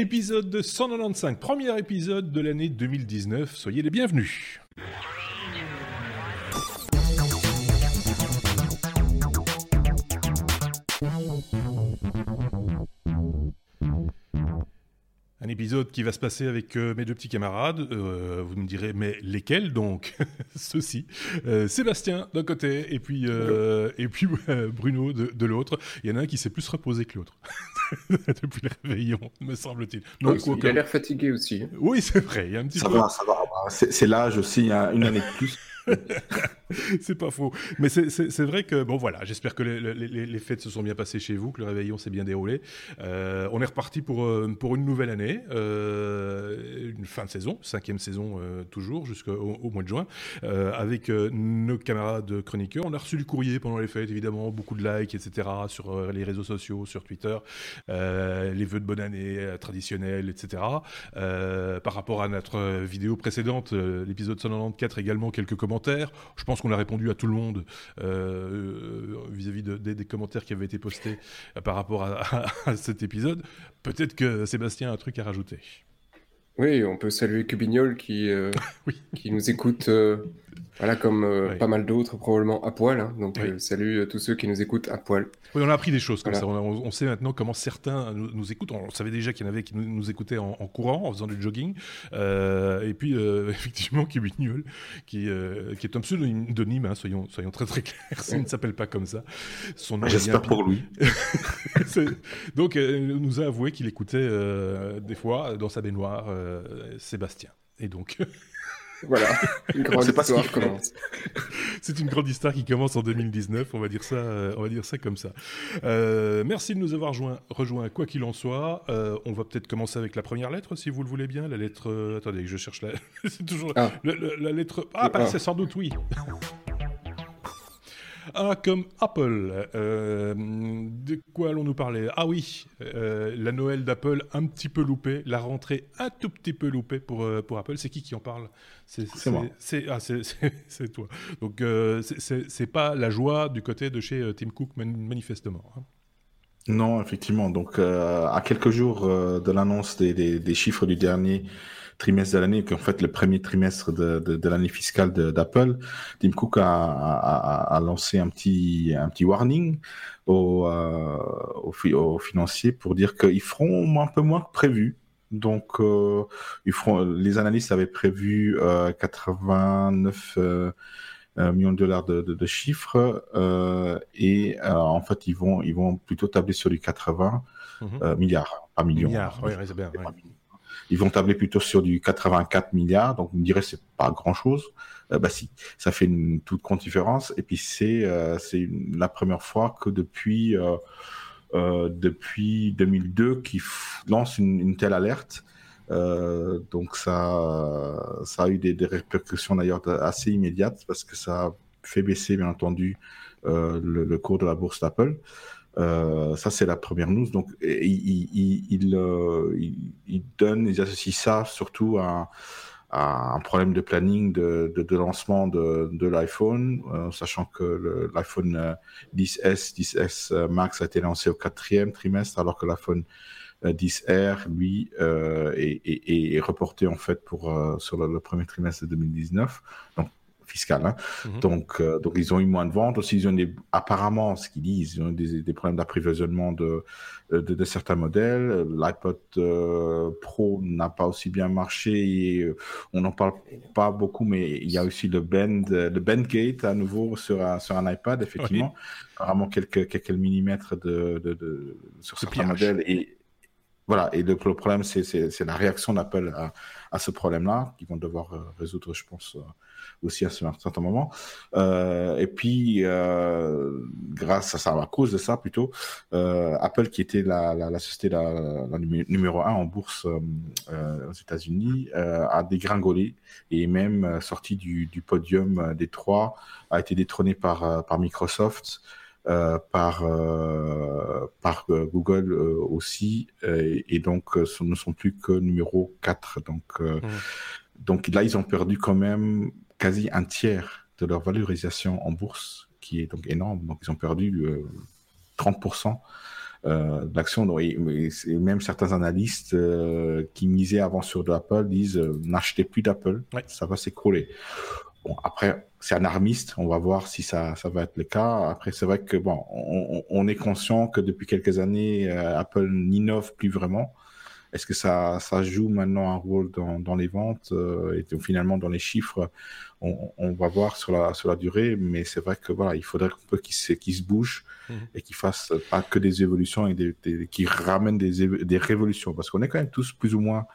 Épisode 195, premier épisode de l'année 2019. Soyez les bienvenus. Épisode qui va se passer avec euh, mes deux petits camarades. Euh, vous me direz, mais lesquels donc Ceux-ci. Euh, Sébastien d'un côté et puis, et puis Bruno de, l'autre. Il y en a un qui s'est plus reposé que l'autre. Depuis le réveillon, me semble-t-il. il a l'air fatigué aussi. Hein. Oui, c'est vrai. Il y a un petit ça va, ça va. C'est l'âge aussi, une année de plus. c'est pas faux. Mais c'est vrai que, bon voilà, j'espère que les, fêtes se sont bien passées chez vous, que le réveillon s'est bien déroulé. Euh, on est reparti pour, euh, pour une nouvelle année, euh, une fin de saison, cinquième saison toujours, jusqu'au au mois de juin, avec nos camarades chroniqueurs. On a reçu du courrier pendant les fêtes, évidemment, beaucoup de likes, etc., sur les réseaux sociaux, sur Twitter, les vœux de bonne année traditionnels, etc. par rapport à notre vidéo précédente, l'épisode 194, également quelques commentaires je pense qu'on a répondu à tout le monde euh, vis-à-vis des commentaires qui avaient été postés euh, par rapport à, cet épisode. Peut-être que Sébastien a un truc à rajouter. Oui, on peut saluer Cubignol qui, euh, qui nous écoute voilà, comme euh, pas mal d'autres, probablement à poil. Hein. Donc, euh, salut à tous ceux qui nous écoutent à poil. Oui, on a appris des choses comme ça. On, sait maintenant comment certains nous, écoutent. On savait déjà qu'il y en avait qui nous, écoutaient en, courant, en faisant du jogging. Euh, et puis, effectivement, Kiwi qui, qui est un pseudonyme, hein, soyons, soyons très très clairs. Il ne s'appelle pas comme ça. J'espère pour lui. Donc, il nous a avoué qu'il écoutait des fois dans sa baignoire Sébastien. Et donc. Voilà, une grande histoire commence. C'est une grande histoire qui commence en 2019, on va dire ça, euh, on va dire ça comme ça. Euh, merci de nous avoir rejoint, rejoint quoi qu'il en soit. Euh, on va peut-être commencer avec la première lettre, si vous le voulez bien. La lettre. attendez, je cherche la. c'est toujours ah. la, lettre. Ah, ah. c'est sans doute oui. Ah, comme Apple. Euh, de quoi allons-nous parler? Ah oui, euh, la Noël d'Apple un petit peu loupée, la rentrée un tout petit peu loupée pour, euh, pour Apple. C'est qui qui en parle? C'est moi. Ah, c'est toi. Donc, c'est pas la joie du côté de chez Tim Cook, manifestement. Hein. Non, effectivement. Donc, à quelques jours de l'annonce des, des, chiffres du dernier trimestre de l'année, en fait le premier trimestre de, de, de l'année fiscale d'Apple, Tim Cook a, a, a, lancé un petit un petit warning aux, euh, aux, financiers pour dire qu'ils feront un peu moins que prévu. Donc, euh, ils feront, les analystes avaient prévu euh, 89 euh, millions de dollars de, de, chiffres et en fait ils vont ils vont plutôt tabler sur du 80 mm-hmm. milliards, pas millions. Milliards, oui, c'est bien. Ils vont tabler plutôt sur du 84 milliards, donc vous me direz c'est pas grand chose. Euh, bah si, ça fait une toute grande différence. Et puis c'est euh, c'est la première fois que depuis euh, euh depuis 2002 qu'ils lancent une, une, telle alerte. Euh, donc ça ça a eu des, des répercussions d'ailleurs assez immédiates parce que ça a fait baisser bien entendu le, le, cours de la bourse d'Apple. Euh, ça, c'est la première news. Donc, il, il, il, euh, ils associent ça surtout à, un problème de planning de, lancement de, l'iPhone, euh, sachant que l'iPhone 10S, 10S Max a été lancé au quatrième trimestre, alors que l'iPhone 10R, lui, est, reporté en fait pour sur le, premier trimestre de 2019. Donc, fiscale. Hein. Mhm. Donc, euh, donc, ils ont eu moins de ventes. Aussi, ils ont des, apparemment, ce qu'ils disent, ils ont des, des problèmes d'approvisionnement de, de, de, certains modèles. L'iPod euh, Pro n'a pas aussi bien marché. Et euh, on n'en parle pas beaucoup, mais il y a aussi le bend, le bendgate à nouveau sur un, sur un iPad, effectivement. Apparemment, quelques, quelques millimètres de, de, de sur certains modèles. Et, voilà, et le, le problème, c'est la réaction d'Apple à, à, ce problème-là, qu'ils vont devoir résoudre, je pense, aussi à un certain moment. Euh, et puis, euh, grâce à ça, à cause de ça plutôt, euh, Apple, qui était la, la, la société la, la, numéro un en bourse aux États-Unis, a dégringolé et même sorti du, du podium des trois, a été détrôné par, par Microsoft. Euh, par euh, par Google aussi et, donc ne sont plus que numéro 4 donc mmh. donc là ils ont perdu quand même quasi un tiers de leur valorisation en bourse, qui est donc énorme. Donc, ils ont perdu 30% euh, l'action. Et, même certains analystes euh, qui misaient avant sur de Apple disent euh, n'achetez plus d'Apple, ça va s'écrouler. Bon, après, c'est alarmiste, on va voir si ça, ça va être le cas. Après, c'est vrai que bon, on, on, est conscient que depuis quelques années, Apple n'innove plus vraiment. Est-ce que ça, ça joue maintenant un rôle dans, dans les ventes et finalement dans les chiffres on, va voir sur la, sur la durée, mais c'est vrai que voilà, il faudrait un peu qu'il se, se bouge mhm. et qu'il fasse pas que des évolutions et des, qui ramène des, des révolutions, parce qu'on est quand même tous plus ou moins,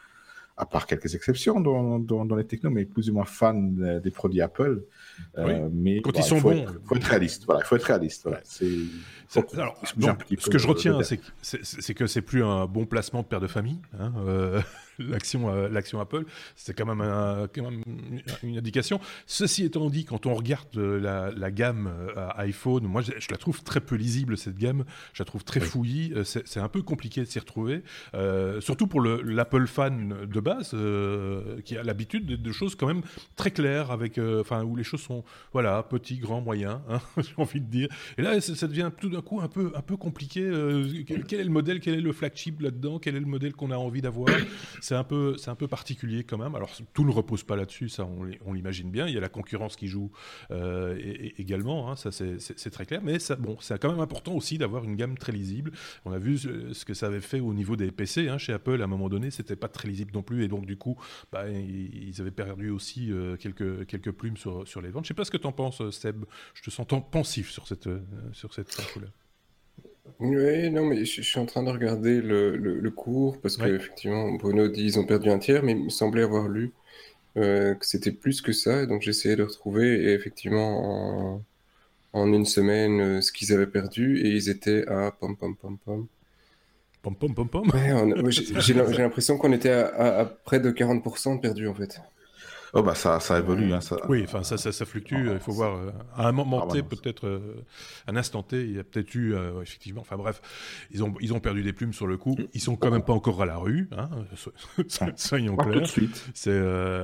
à part quelques exceptions dans, dans, les technos, mais plus ou moins fans des produits Apple. Euh, mais quand ils sont bons, il faut être réaliste. Voilà, il faut être réaliste. Voilà. C'est ce que je retiens, c'est que c'est plus un bon placement de père de famille. Hein, euh, l'action euh, l'action Apple, c'est quand, même une indication. Ceci étant dit, quand on regarde euh, la, gamme iPhone, moi je, la trouve très peu lisible cette gamme, je la trouve très fouillie, c'est un peu compliqué de s'y retrouver, surtout pour l'Apple fan de base qui a l'habitude de, choses quand même très claires, avec, enfin où les choses sont voilà petits, grands, moyens, hein, j'ai envie de dire. Et là, ça devient tout d'un coup un peu, un peu compliqué. Euh, quel, est le modèle, quel est le flagship là-dedans, quel est le modèle qu'on a envie d'avoir? C'est un, peu, un peu particulier quand même. Alors tout ne repose pas là-dessus, ça on, l'imagine bien. Il y a la concurrence qui joue euh, également, hein, ça c'est très clair. Mais bon, c'est quand même important aussi d'avoir une gamme très lisible. On a vu ce que ça avait fait au niveau des PC hein, chez Apple à un moment donné, c'était pas très lisible non plus. Et donc du coup, bah, ils avaient perdu aussi euh, quelques, plumes sur, les ventes. Je sais pas ce que tu en penses, Seb. Je te sens pensif sur cette, sur cette oui, non, mais je, suis en train de regarder le, le, cours parce qu'effectivement, Bruno dit ils ont perdu un tiers, mais il me semblait avoir lu euh, que c'était plus que ça. Donc j'essayais de retrouver et effectivement, en, en une semaine, euh, ce qu'ils avaient perdu et ils étaient à pom pom pom pom. Pom pom pom pom. j'ai l'impression qu'on était à, à, à, près de 40% de perdus en fait. Oh bah ça, ça évolue. Hein, ça... Oui, enfin ça, ça, ça fluctue. il faut voir. Euh, à un moment ah, T, peut-être, euh, un instant T, il y a peut-être eu euh, effectivement. Enfin bref, ils ont, ils ont perdu des plumes sur le coup. Ils sont quand même pas encore à la rue. Hein, soyons clairs. C'est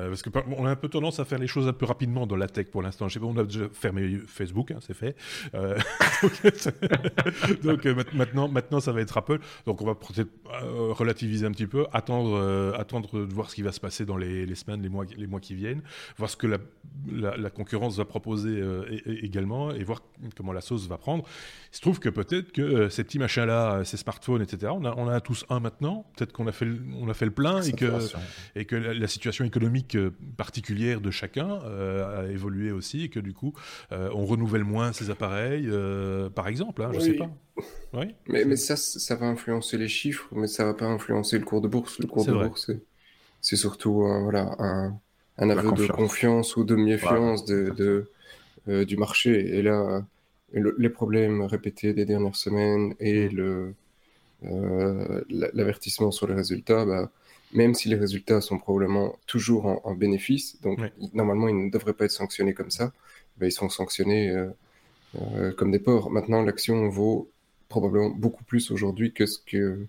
parce que on a un peu tendance à faire les choses un peu rapidement dans la tech pour l'instant. Je sais pas, on a déjà fermé Facebook, hein, c'est fait. donc, maintenant, maintenant, ça va être Apple. Donc on va peut-être relativiser un petit peu, attendre, attendre de voir ce qui va se passer dans les, les semaines, les mois, les mois qui viennent voir ce que la, concurrence va proposer euh, également et voir comment la sauce va prendre. Il se trouve que peut-être que euh, ces petits machins-là, euh, ces smartphones, etc., on, a, on a tous un maintenant. Peut-être qu'on a, fait le, on a fait le plein et que, et que la, situation économique particulière de chacun a évolué aussi et que du coup, on renouvelle moins ces appareils, par exemple. Hein, je ne sais pas. Oui. Mais, mais ça, ça va influencer les chiffres, mais ça va pas influencer le cours de bourse. Le cours de bourse, c'est surtout voilà, un, un aveu de confiance ou de méfiance de, euh, du marché. Et là, les problèmes répétés des dernières semaines et mm. le euh, l'avertissement sur les résultats, bah, même si les résultats sont probablement toujours en, bénéfice, donc normalement ils ne devraient pas être sanctionnés comme ça, bah, ils sont sanctionnés euh, comme des porcs. Maintenant, l'action vaut probablement beaucoup plus aujourd'hui que ce que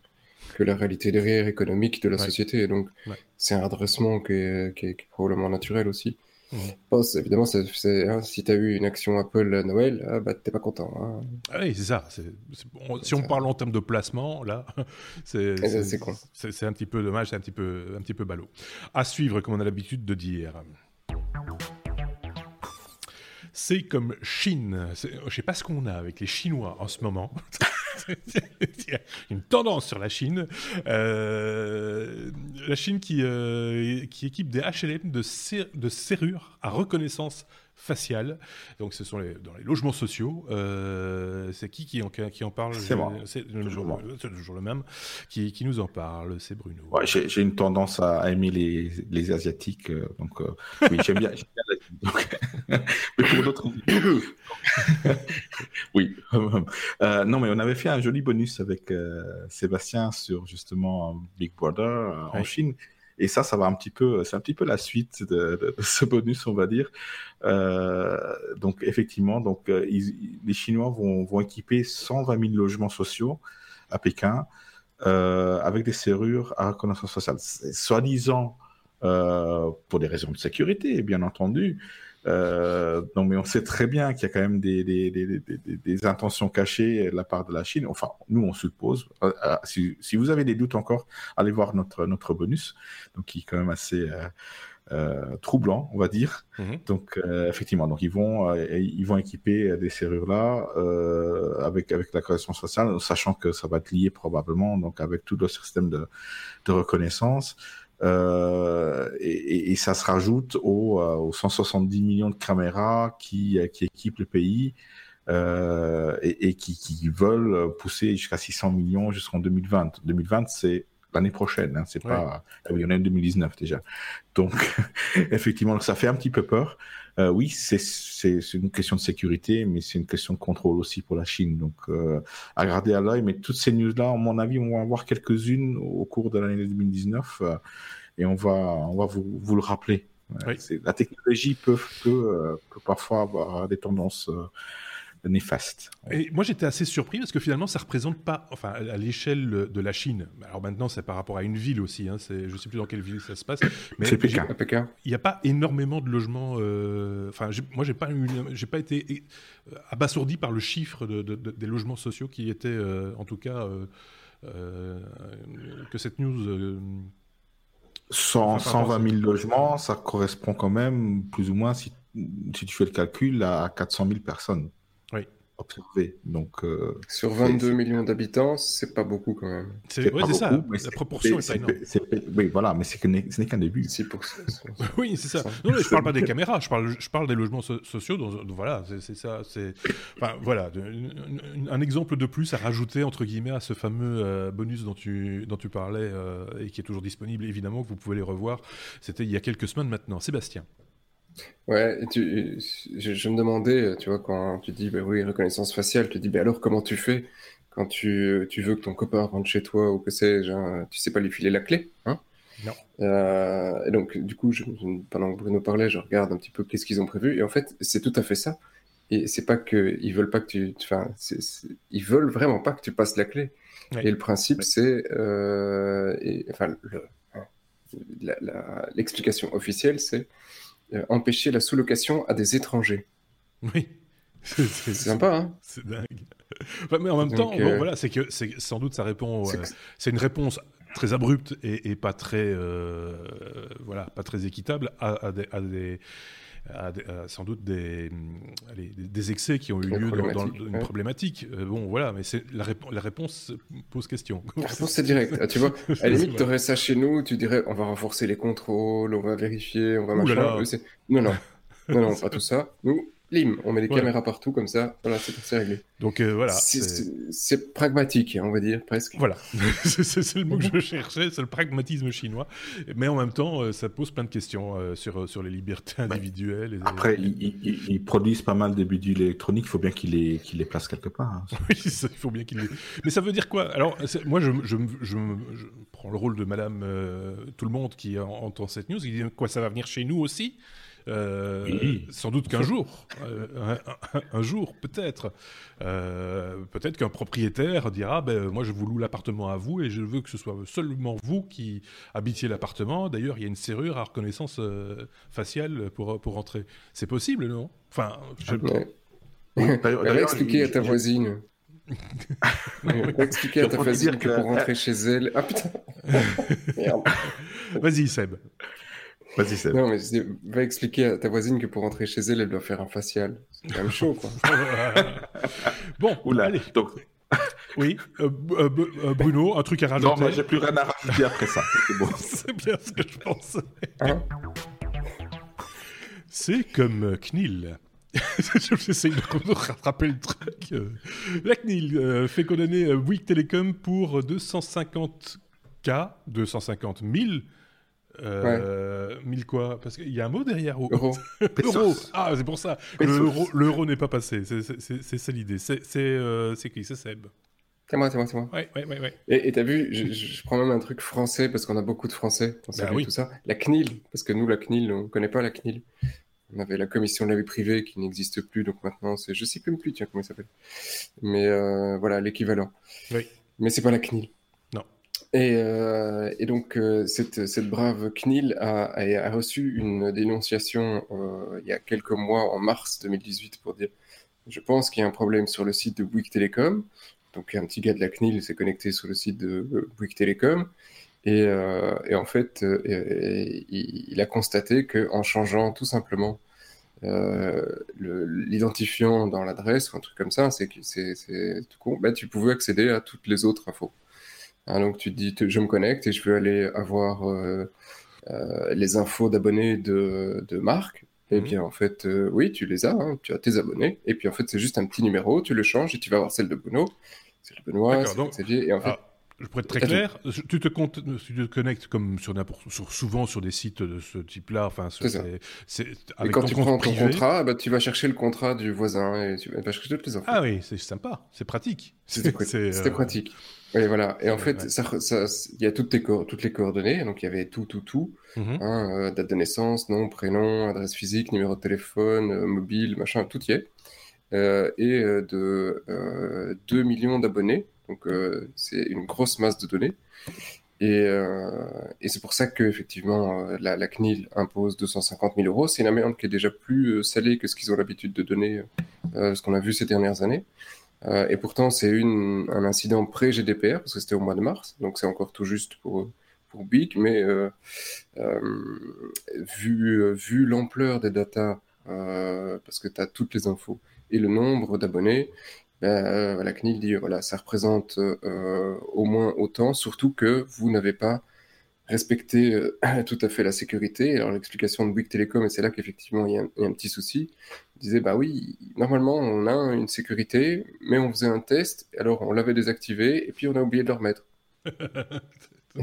que la réalité derrière économique de la société. Donc, c'est un redressement qui est, probablement naturel aussi. évidemment, hein, si tu as eu une action Apple à Noël, ah, bah, t'es pas content. Hein. Ah oui, c'est ça. si on parle en termes de placement, là, c'est c'est un petit peu dommage, c'est un petit peu, un petit peu ballot. À suivre, comme on a l'habitude de dire. C'est comme Chine. Je sais pas ce qu'on a avec les Chinois en ce moment. Il y a une tendance sur la Chine. Euh, la Chine qui, euh, qui équipe des HLM de, de serrures à reconnaissance faciale. Donc, ce sont les, dans les logements sociaux. Euh, c'est qui qui en, qui en parle? C'est moi. C'est toujours, toujours, le même qui, qui nous en parle? C'est Bruno. Ouais, J'ai une tendance à aimer les, les Asiatiques. Euh, donc, euh, oui, j'aime bien, bien mais pour d'autres. oui. non, mais on avait fait un joli bonus avec Sébastien sur justement Big Brother en Chine. Et ça, ça va un petit peu, c'est un petit peu la suite de, ce bonus, on va dire. Euh, donc effectivement, donc euh, les Chinois vont, vont, équiper 120 000 logements sociaux à Pékin euh, avec des serrures à reconnaissance faciale. Soi-disant pour des raisons de sécurité, bien entendu. Euh, non, mais on sait très bien qu'il y a quand même des, des, des, des, intentions cachées de la part de la Chine. Enfin, nous, on suppose. Euh, euh, si, si, vous avez des doutes encore, allez voir notre, notre bonus, donc qui est quand même assez euh, troublant, on va dire. Mhm. Donc, effectivement, donc ils vont, ils vont équiper des serrures là avec avec la connaissance faciale, sachant que ça va être lié probablement donc avec tout le système de, de reconnaissance. Euh, et, et, ça se rajoute aux, euh, aux 170 millions de caméras qui, euh, qui équipent le pays euh, et, et qui, qui, veulent pousser jusqu'à 600 millions jusqu'en 2020. 2020, c'est l'année prochaine, hein, c'est pas. Ah oui, on est en 2019 déjà. Donc, effectivement, ça fait un petit peu peur. Euh, oui, c'est une question de sécurité, mais c'est une question de contrôle aussi pour la Chine. Donc, euh, à garder à l'œil. Mais toutes ces news-là, à mon avis, on va en voir quelques-unes au cours de l'année 2019 euh, et on va, on va vous, vous le rappeler. La technologie peut, peut, peut, parfois avoir des tendances néfaste. Et moi, j'étais assez surpris parce que finalement, ça représente pas, enfin, à l'échelle de la Chine. Alors maintenant, c'est par rapport à une ville aussi. Hein, je sais plus dans quelle ville ça se passe. Mais c'est Pékin. Il n'y a pas énormément de logements. Euh, enfin, moi, j'ai pas, j'ai pas été euh, abasourdi par le chiffre de, des logements sociaux qui étaient, euh, en tout cas, que cette news. 100, 120 000 logements, ça correspond quand même plus ou moins, si, si tu fais le calcul, à 400 000 personnes observé. Donc, euh, Sur 22 millions d'habitants, c'est pas beaucoup quand même. C'est ça, la proportion est, énorme. Oui, voilà, mais ce n'est qu'un début. Pour ça. oui, c'est ça. Non, je parle pas des caméras, je parle, je parle des logements sociaux. Donc, voilà, c'est ça. Enfin, voilà, un exemple de plus à rajouter, entre guillemets, à ce fameux euh, bonus dont tu, dont tu parlais euh, et qui est toujours disponible, évidemment, que vous pouvez les revoir. C'était il y a quelques semaines maintenant. Sébastien. Ouais, tu, je, me demandais, tu vois, quand tu dis, bah oui, reconnaissance faciale, tu dis, bah alors comment tu fais quand tu, tu veux que ton copain rentre chez toi ou que c'est, genre, tu sais pas lui filer la clé, hein? Non. Euh, et donc, du coup, je, pendant que Bruno parlait, je regarde un petit peu qu'est-ce qu'ils ont prévu. Et en fait, c'est tout à fait ça. Et c'est pas que ils veulent pas que tu, enfin, ils veulent vraiment pas que tu passes la clé. Et le principe, c'est, euh, enfin, l'explication officielle, c'est empêcher la sous-location à des étrangers. Oui. C'est sympa, hein C'est dingue. mais en même temps, euh, voilà, c'est que sans doute ça répond. Euh, c'est une réponse très abrupte et, pas très, voilà, pas très équitable à, des, sans doute des, des, excès qui ont eu lieu dans, une problématique. bon, voilà, mais la, la, réponse pose question. La réponse, c'est direct. Ah, tu vois, à la limite, tu aurais ça chez nous, tu dirais on va renforcer les contrôles, on va vérifier, on va machin. Non, non, non, non, pas tout ça. Nous, on met des caméras partout comme ça, voilà, c'est réglé. Donc euh, voilà. C'est pragmatique, on va dire, presque. Voilà, c'est le mot que je cherchais, c'est le pragmatisme chinois. Mais en même temps, euh, ça pose plein de questions euh, sur, sur les libertés individuelles. Après, ils, produisent pas mal de bidules électroniques, il faut bien qu'ils les, les placent quelque part. Hein. Oui, il faut bien qu'ils les... Mais ça veut dire quoi? Alors, moi, je, je, je, prends le rôle de madame tout le monde qui entend cette news, il dit quoi, ça va venir chez nous aussi? Euh, sans doute qu'un jour, euh, un, jour peut-être, euh, peut-être qu'un propriétaire dira, ben moi je vous loue l'appartement à vous et je veux que ce soit seulement vous qui habitiez l'appartement. D'ailleurs, il y a une serrure à reconnaissance faciale pour pour entrer. C'est possible, non? Enfin, je... va expliquer à ta voisine. expliquer à ta voisine que pour rentrer chez elle. Ah putain Vas-y, Seb. Vas-y, Seb. Non, mais va expliquer à ta voisine que pour rentrer chez elle, elle doit faire un facial. C'est quand même chaud, quoi. bon, Oula, allez. Donc... Oui, euh, euh, euh, Bruno, un truc à rajouter Non, moi j'ai plus rien à rajouter après ça. C'est bon. C'est bien ce que je pensais. Hein C'est comme CNIL. J'essaie de rattraper le truc. La CNIL fait condamner Bouygues Telecom pour 250K, 250 000 euh, Mille quoi Parce qu'il y a un mot derrière. Euro. euro. Ah, c'est pour ça. L'euro n'est pas passé. C'est ça l'idée. C'est euh, qui? C'est Seb. C'est moi, c'est moi, c'est moi. Ouais, ouais, ouais, Et t'as vu, je, prends même un truc français parce qu'on a beaucoup de français bah oui. tout ça. La CNIL, parce que nous, la CNIL, on connaît pas la CNIL. On avait la commission de la vie privée qui n'existe plus, donc maintenant c'est, je sais plus, tiens, comment il s'appelle. Mais euh, voilà, l'équivalent. Oui. Mais c'est pas la CNIL. Euh, et donc, euh, cette, brave CNIL a, reçu une dénonciation euh, il y a quelques mois, en mars 2018, pour dire Je pense qu'il y a un problème sur le site de Bouygues Télécom. Donc, un petit gars de la CNIL s'est connecté sur le site de Bouygues Télécom. Et, en fait, il, a constaté qu'en changeant tout simplement l'identifiant dans l'adresse ou un truc comme ça, c'est tout con, bah, tu pouvais accéder à toutes les autres infos. Hein, donc tu te dis, je me connecte et je veux aller avoir euh, euh, les infos d'abonnés de, de Marc. Et mhm. bien en fait, euh, oui, tu les as, hein, tu as tes abonnés. Et puis en fait, c'est juste un petit numéro, tu le changes et tu vas avoir celle de Bruno, celle de Benoît, celle de Xavier. Et en fait, ah, je pourrais être très clair, tu te, comptes, tu te connectes comme sur sur, souvent sur des sites de ce type-là. Enfin, c'est et quand tu prends ton contrat, bah, tu vas chercher le contrat du voisin et tu vas chercher toutes les infos. Ah oui, c'est sympa, c'est pratique. C'était pratique. Oui, voilà. Et en fait, il y a toutes, tes toutes les coordonnées. Donc, il y avait tout, tout, tout. Mhm. Hein, euh, date de naissance, nom, prénom, adresse physique, numéro de téléphone, euh, mobile, machin, tout y est. Euh, et de 2 millions d'abonnés. Donc, c'est une grosse masse de données. Et, et c'est pour ça qu'effectivement, la, la CNIL impose 250 000 euros. C'est une amende qui est déjà plus salée que ce qu'ils ont l'habitude de donner, ce qu'on a vu ces dernières années. Euh, et pourtant, c'est un incident pré-GDPR, parce que c'était au mois de mars, donc c'est encore tout juste pour, pour Big, mais euh, euh, vu, vu l'ampleur des datas, parce que tu as toutes les infos, et le nombre d'abonnés, ben, la CNIL dit, voilà, ça représente au moins autant, surtout que vous n'avez pas respecter euh, tout à fait la sécurité. Alors l'explication de Bouygues Télécom, et c'est là qu'effectivement il, y, a un petit souci, disait bah oui, normalement on a une sécurité, mais on faisait un test, alors on l'avait désactivé et puis on a oublié de le remettre.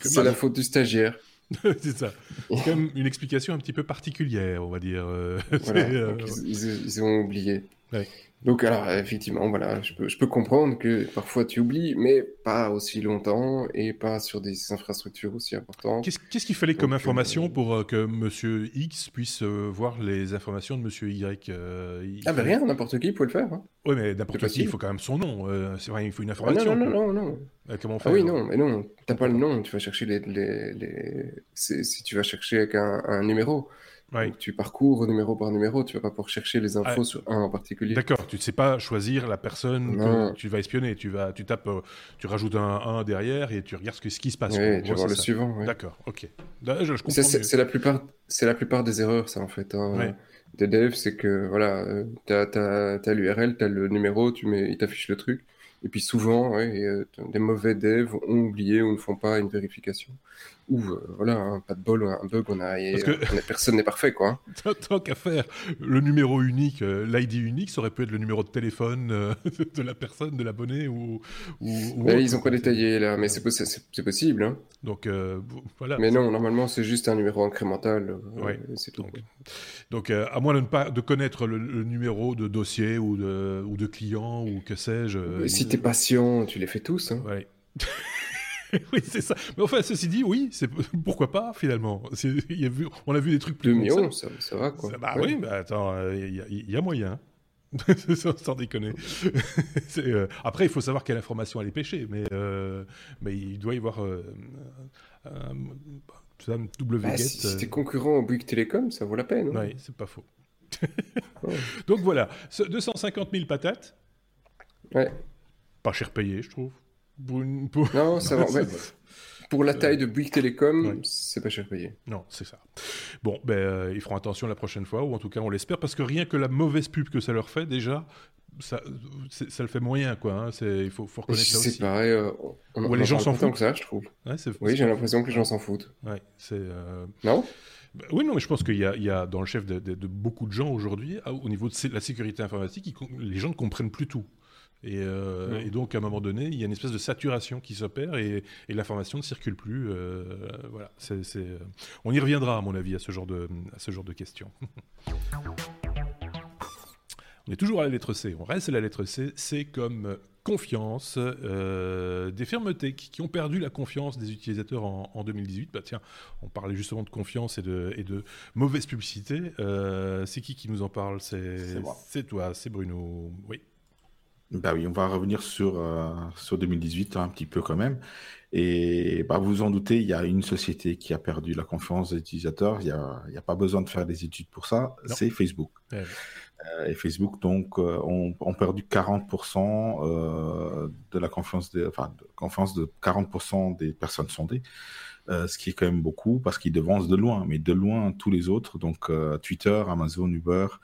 c'est la faute du stagiaire. c'est ça. C'est comme une explication un petit peu particulière, on va dire. Euh, euh, ils, ils, ont oublié. Ouais. Donc alors effectivement, voilà, je peux, je peux comprendre que parfois tu oublies, mais pas aussi longtemps et pas sur des infrastructures aussi importantes. Qu'est-ce qu'il fallait comme information euh, pour euh, que Monsieur X puisse euh, voir les informations de Monsieur Y Ah ben rien, n'importe qui peut le faire. Hein. Oui, mais n'importe qui, il faut quand même son nom. c'est vrai, il faut une information. Ah, non, non, non, non, comment fait Ah oui, non, mais non, t'as pas le nom. Tu vas chercher les, les, les... si tu vas chercher avec un, un numéro. Donc, tu parcours numéro par numéro, tu vas pas pour chercher les infos sur un en particulier. D'accord, tu ne sais pas choisir la personne que tu vas espionner. Tu vas, tu tapes, euh, tu rajoutes un 1 derrière et tu regardes ce, ce qui se passe. Oui, tu vas voir le suivant. D'accord, ok. C'est la plupart, c'est la plupart des erreurs, ça en fait. Hein. Des devs, c'est que voilà, euh, tu as, l'URL, tu as le numéro, tu mets, il t'affiche le truc. Et puis souvent, ouais, euh, des mauvais devs ont oublié ou ne font pas une vérification ou euh, voilà, hein, pas de bol, un bug, on a, personne n'est parfait, quoi. Tant qu'à faire, le numéro unique, euh, l'ID unique, ça aurait pu être le numéro de téléphone euh, de la personne, de l'abonné ou. ils ont pas détaillé là, mais c'est possible. Hein. Donc voilà. Mais non, normalement, c'est juste un numéro incrémental. c'est tout. Donc, à moins de ne pas de connaître le, numéro de dossier ou de, ou de client ou que sais-je. Si t'es patient, tu les fais tous. Hein. Ouais. oui, c'est ça. Mais enfin, ceci dit, oui, c'est pourquoi pas finalement? Y a vu... On a vu des trucs plus. 2 millions, ça. Ça, va quoi. bah oui, mais attends, il euh, y, a moyen. sans, déconner. euh... Après, il faut savoir quelle information aller pêcher, mais, euh... mais il doit y avoir euh... un double bah, Si, si t'es concurrent au Bouygues Télécom, ça vaut la peine. Hein. Oui, c'est pas faux. Donc voilà, 250 000 patates. Ouais. Pas cher payé, je trouve. Non, ça va. Pour la taille de Bouygues Télécom, c'est pas cher payé. Non, c'est ça. Bon, ben, euh, ils feront attention la prochaine fois, ou en tout cas, on l'espère, parce que rien que la mauvaise pub que ça leur fait, déjà, ça, ça le fait moyen, quoi. Hein. Il faut, faut reconnaître ça aussi. C'est pareil, euh, on, les gens s'en foutent. que ça, je trouve. oui, j'ai l'impression que les gens s'en foutent. Ouais, c'est. Euh, non? Bah, oui, non, mais je pense qu'il y, y, a dans le chef de, de beaucoup de gens aujourd'hui, au niveau de la sécurité informatique, les gens ne comprennent plus tout. Euh, et, donc, à un moment donné, il y a une espèce de saturation qui s'opère et, l'information ne circule plus. Euh, voilà, c'est, euh, on y reviendra, à mon avis, à ce genre de, à ce genre de questions. on est toujours à la lettre C. On reste à la lettre C. C'est comme confiance, des firmes tech qui ont perdu la confiance des utilisateurs en, 2018. Bah tiens, on parlait justement de confiance et de, et de mauvaise publicité. c'est qui qui nous en parle? C'est toi, c'est Bruno. Oui. Bah oui, on va revenir sur, sur 2018 hein, un petit peu quand même. Et bah, vous vous en doutez, il y a une société qui a perdu la confiance des utilisateurs. Il n'y a, a, pas besoin de faire des études pour ça. C'est Facebook. Euh, et Facebook, donc, euh, ont, ont, perdu 40% euh, de la confiance, des, enfin, de confiance de 40% des personnes sondées. ce qui est quand même beaucoup parce qu'ils devancent de loin, mais de loin tous les autres, donc Twitter, Amazon, Uber, euh,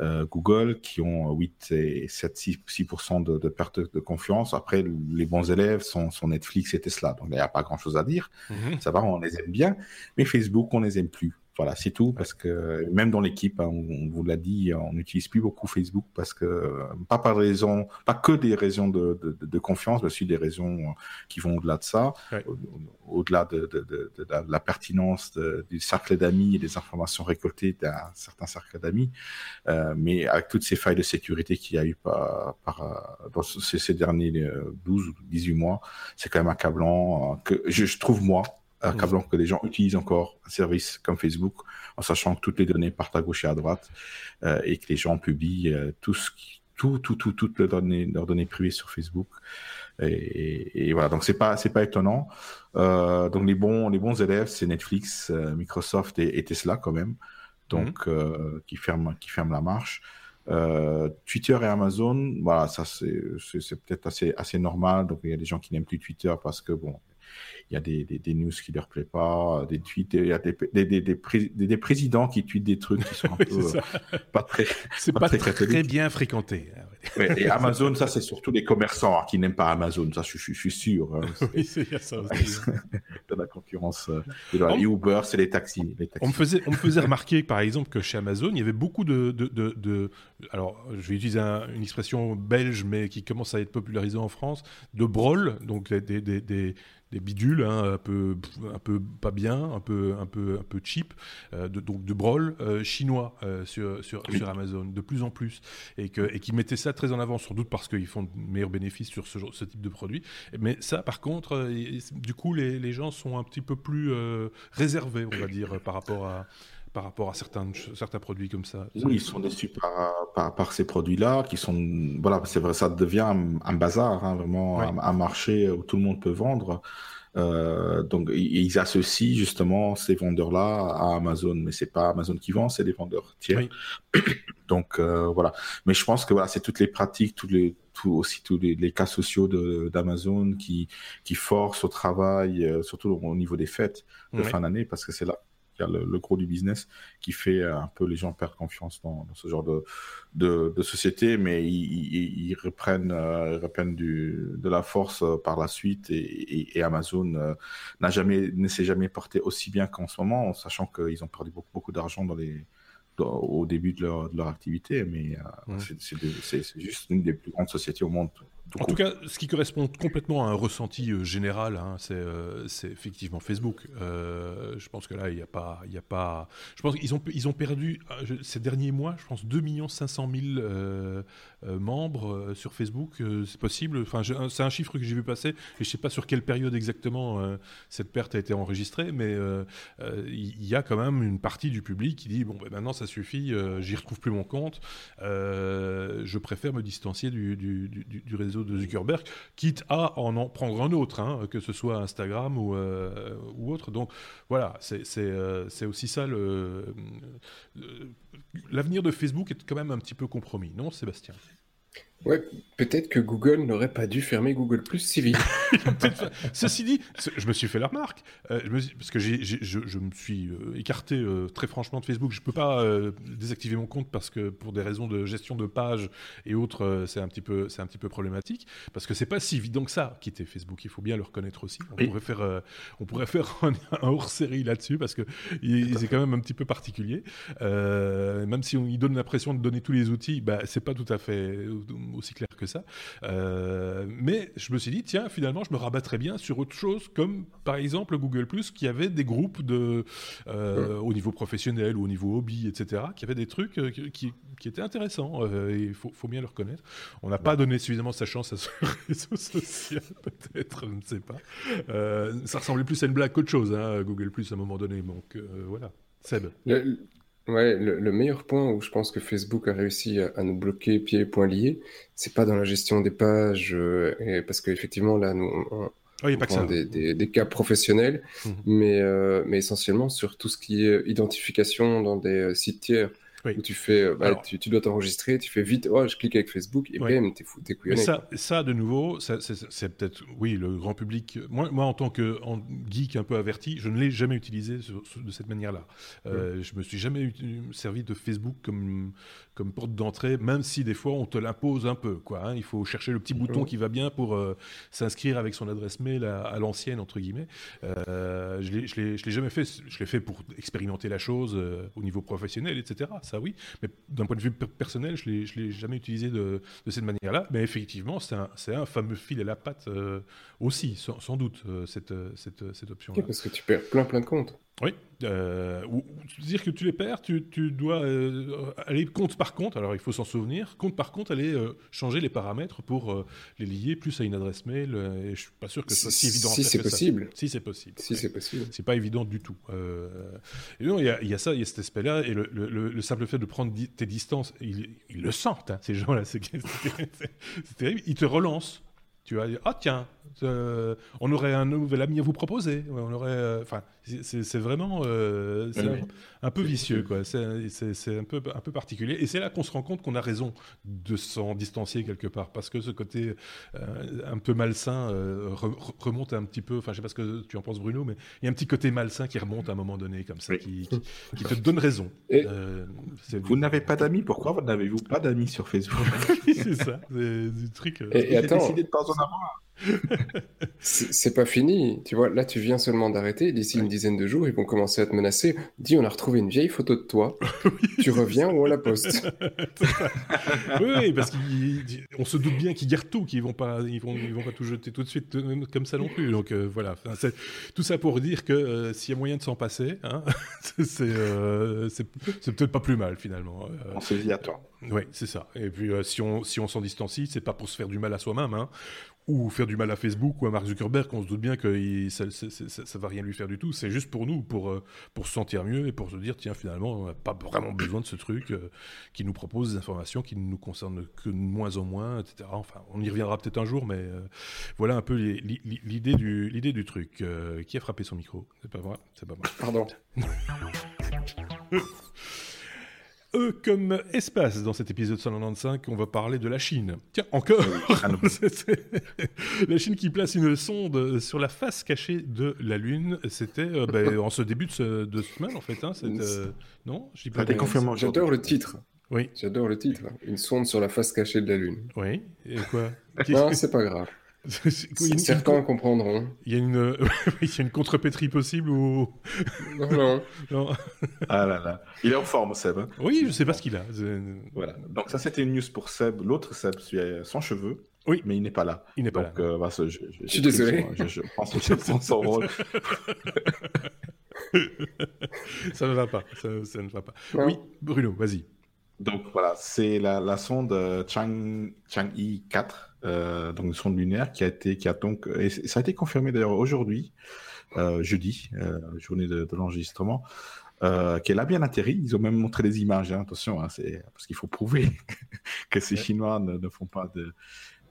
Google qui ont 8 et 7, 6%, de, de, perte de confiance. Après, les bons élèves sont, sont Netflix et Tesla. Donc, il n'y a pas grand chose à dire. Mhm. Ça va, on les aime bien. Mais Facebook, on les aime plus. Voilà, c'est tout, parce que même dans l'équipe, hein, on, vous l'a dit, on n'utilise plus beaucoup Facebook parce que pas par raison, pas que des raisons de, de, de confiance, mais aussi des raisons qui vont au-delà de ça, au-delà de, la, pertinence du cercle d'amis et des informations récoltées d'un certain cercle d'amis, euh, mais avec toutes ces failles de sécurité qu'il y a eu par, par dans ces, ces derniers 12 ou 18 mois, c'est quand même accablant euh, que je, je trouve moi accablant que les gens utilisent encore un service comme Facebook en sachant que toutes les données partent à gauche et à droite euh, et que les gens publient euh, tout ce qui, tout, tout, tout, toutes leurs données, leurs données privées sur Facebook. Et, et, voilà, donc c'est pas, c'est pas étonnant. Euh, donc les bons, les bons élèves, c'est Netflix, Microsoft et, et, Tesla quand même, donc euh, qui ferment, qui ferment la marche. Euh, Twitter et Amazon, voilà, ça c'est, c'est, peut-être assez, assez normal. Donc il y a des gens qui n'aiment plus Twitter parce que bon, il y a des, des, des, news qui leur plaît pas, des tweets, il y a des, des, des, présidents qui tweetent des trucs qui sont un peu euh, pas très, c'est pas, très, très, bien fréquenté. et Amazon, ça c'est surtout les commerçants hein, qui n'aiment pas Amazon, ça je, je, suis sûr. Hein, oui, c'est ça aussi. de la concurrence. Euh, et Uber, c'est les taxis, les taxis. On me faisait, on me faisait remarquer par exemple que chez Amazon, il y avait beaucoup de, de, de, de alors je vais utiliser une expression belge mais qui commence à être popularisée en France, de brawl, donc des, des, des des bidules, hein, un peu, un peu pas bien, un peu, un peu, un peu cheap, euh, de, donc de brawl euh, chinois euh, sur, sur, sur, Amazon, de plus en plus, et, que, et qui mettaient ça très en avant, sans doute parce qu'ils font de meilleurs bénéfices sur ce, ce type de produit. Mais ça, par contre, du coup, les, les, gens sont un petit peu plus réservés, on va dire, par rapport à par rapport à certains, certains produits comme ça. Oui, ils sont déçus par, par, par ces produits-là, qui sont, voilà, c'est vrai, ça devient un, bazar, hein, vraiment, un, marché où tout le monde peut vendre. Euh, donc, ils associent justement ces vendeurs-là à Amazon, mais c'est pas Amazon qui vend, c'est des vendeurs tiers. donc, euh, voilà. Mais je pense que voilà, c'est toutes les pratiques, tous les, tout, aussi tous les, les cas sociaux d'Amazon qui, qui forcent au travail, euh, surtout au niveau des fêtes de fin d'année, parce que c'est là le, gros du business qui fait euh, un peu les gens perdre confiance dans, ce genre de, de, société, mais ils, reprennent, euh, reprennent du, de la force euh, par la suite et, Amazon n'a jamais, ne s'est jamais porté aussi bien qu'en ce moment, en sachant qu'ils ont perdu beaucoup, beaucoup d'argent dans les, au début de leur, de leur activité, mais c'est juste une des plus grandes sociétés au monde en tout cas, ce qui correspond complètement à un ressenti euh, général, hein, euh, c'est effectivement Facebook. Euh, je pense que là, il n'y a pas, il a pas. Je pense qu'ils ont, ils ont perdu ces derniers mois, je pense 2 500 000 membres sur Facebook. c'est possible. Enfin, c'est un chiffre que j'ai vu passer et je ne sais pas sur quelle période exactement cette perte a été enregistrée, mais il y a quand même une partie du public qui dit bon, ben, maintenant ça suffit, j'y retrouve plus mon compte, je préfère me distancier du, du, du réseau de Zuckerberg, quitte à en, prendre un autre, hein, que ce soit Instagram ou, euh, autre. Donc voilà, c'est euh, aussi ça. L'avenir de Facebook est quand même un petit peu compromis, non, Sébastien? Ouais, peut-être que Google n'aurait pas dû fermer Google Plus si vite. Ceci dit, je me suis fait la remarque, euh, parce que je, je, me suis euh, écarté euh, très franchement de Facebook. Je ne peux pas désactiver mon compte parce que pour des raisons de gestion de page et autres, c'est un petit peu, c'est un petit peu problématique, parce que c'est pas si évident que ça quitter Facebook. Il faut bien le reconnaître aussi. On pourrait faire, on pourrait faire un, hors-série là-dessus parce que c'est quand même un petit peu particulier. même si on y donne l'impression de donner tous les outils, bah, c'est pas tout à fait aussi clair que ça. Euh, mais je me suis dit, tiens, finalement, je me rabattrais bien sur autre chose, comme par exemple Google qui avait des groupes de, euh, au niveau professionnel ou au niveau hobby, etc., qui avaient des trucs euh, qui, qui, étaient intéressants. il faut, faut, bien le reconnaître. On n'a pas donné suffisamment sa chance à ce réseau social, peut-être, je ne sais pas. ça ressemblait plus à une blague qu'autre chose, hein, Google à un moment donné. Donc voilà. Seb. Ouais, le, meilleur point où je pense que Facebook a réussi à, nous bloquer pieds et poings liés, c'est pas dans la gestion des pages, euh, et parce qu'effectivement là, nous, on, oh, pas que des, des, cas professionnels, mmh. mais, euh, mais essentiellement sur tout ce qui est identification dans des euh, sites tiers. Où tu fais, euh, bah, tu, dois t'enregistrer, tu fais vite, oh, je clique avec Facebook, et ouais. bam, t'es fou, t'es couillonné. Ça, ça, de nouveau, c'est peut-être, oui, le grand public. Moi, moi en tant que en geek un peu averti, je ne l'ai jamais utilisé de cette manière-là. Euh, Je me suis jamais servi de Facebook comme, comme porte d'entrée, même si des fois on te l'impose un peu. Quoi, hein. Il faut chercher le petit bouton qui va bien pour euh, s'inscrire avec son adresse mail à, l'ancienne, entre guillemets. Euh, je ne l'ai jamais fait. Je l'ai fait pour expérimenter la chose euh, au niveau professionnel, etc ça oui. Mais d'un point de vue personnel, je ne l'ai jamais utilisé de, cette manière-là. Mais effectivement, c'est un, un, fameux fil à la patte euh, aussi, sans, doute, cette, cette, cette option-là. parce que tu perds plein plein de comptes. Oui, euh, ou, dire que tu les perds, tu, dois euh, aller compte par compte, alors il faut s'en souvenir, compte par compte, aller euh, changer les paramètres pour les lier plus à une adresse mail, et je suis pas sûr que ce soit si évident. Si c'est possible. Si c'est possible. Si c'est possible. C'est pas évident du tout. et non, il y, a ça, il y a cet aspect-là, et le, simple fait de prendre tes distances, ils, le sentent, hein, ces gens-là, c'est terrible, ils te relancent. Tu vas dire, ah tiens, euh, on aurait un nouvel ami à vous proposer. On aurait, euh, enfin, c'est vraiment euh, un, peu vicieux, quoi. C'est un peu, un peu particulier. Et c'est là qu'on se rend compte qu'on a raison de s'en distancier quelque part, parce que ce côté un peu malsain remonte un petit peu. Enfin, je sais pas ce que tu en penses, Bruno, mais il y a un petit côté malsain qui remonte à un moment donné, comme ça, qui, te donne raison. vous n'avez pas d'amis Pourquoi n'avez-vous pas d'amis sur Facebook? C'est ça, du truc. Et, attends, décidé de pas en avoir c'est pas fini, tu vois. Là, tu viens seulement d'arrêter. D'ici une dizaine de jours, ils vont commencer à te menacer. Dis, on a retrouvé une vieille photo de toi. tu reviens ou on la poste Oui, parce qu'on se doute bien qu'ils gardent tout, qu'ils vont pas, ils vont, ils vont pas tout jeter tout de suite euh, comme ça non plus. Donc euh, voilà. c'est tout ça pour dire que euh, s'il y a moyen de s'en passer, hein, c'est peut-être pas plus mal finalement. on se dit à toi. Oui, c'est ça. Et puis si on si on s'en distancie, c'est pas pour se faire du mal à soi-même. Hein ou faire du mal à Facebook ou à Mark Zuckerberg, on se doute bien que ça, ça, va rien lui faire du tout. C'est juste pour nous, pour, euh, pour se sentir mieux et pour se dire, tiens, finalement, on n'a pas vraiment besoin de ce truc euh, qui nous propose des informations qui ne nous concernent que de moins en moins, etc. Enfin, on y reviendra peut-être un jour, mais euh, voilà un peu l'idée du, l'idée du truc. qui a frappé son micro? C'est pas moi, c'est pas moi. Pardon. E comme espace dans cet épisode 195, on va parler de la Chine. Tiens, encore ah La Chine qui place une sonde sur la face cachée de la Lune. C'était euh, ben, en ce début de, ce, de semaine, en fait. Hein, euh, non Je pas J'adore le titre. Oui. J'adore le titre. Une sonde sur la face cachée de la Lune. Oui. Et quoi? Non, c'est pas grave. Certains comprendront. Il y a une, il y a une contrepétrie possible ou? Non, non. Ah là là. Il est en forme, Seb. Hein. oui, je sais pas ce qu'il a. Voilà. Donc ça, c'était une news pour Seb. L'autre Seb, sans cheveux. Oui. Mais il n'est pas là. Il n'est pas là. Euh, bah, je, suis désolé. Je, pense que je prends son rôle. ça ne va pas. Ça, ne va pas. Oui, Bruno, vas-y. Donc voilà, c'est la, la sonde euh, Chang, Chang'e 4 euh, donc une sonde lunaire qui a été, qui a donc, et ça a été confirmé d'ailleurs aujourd'hui, euh, jeudi, euh, journée de, de l'enregistrement, euh, qu'elle a bien atterri. Ils ont même montré des images, hein, attention, hein, c'est parce qu'il faut prouver que ces Chinois ne, ne font pas de,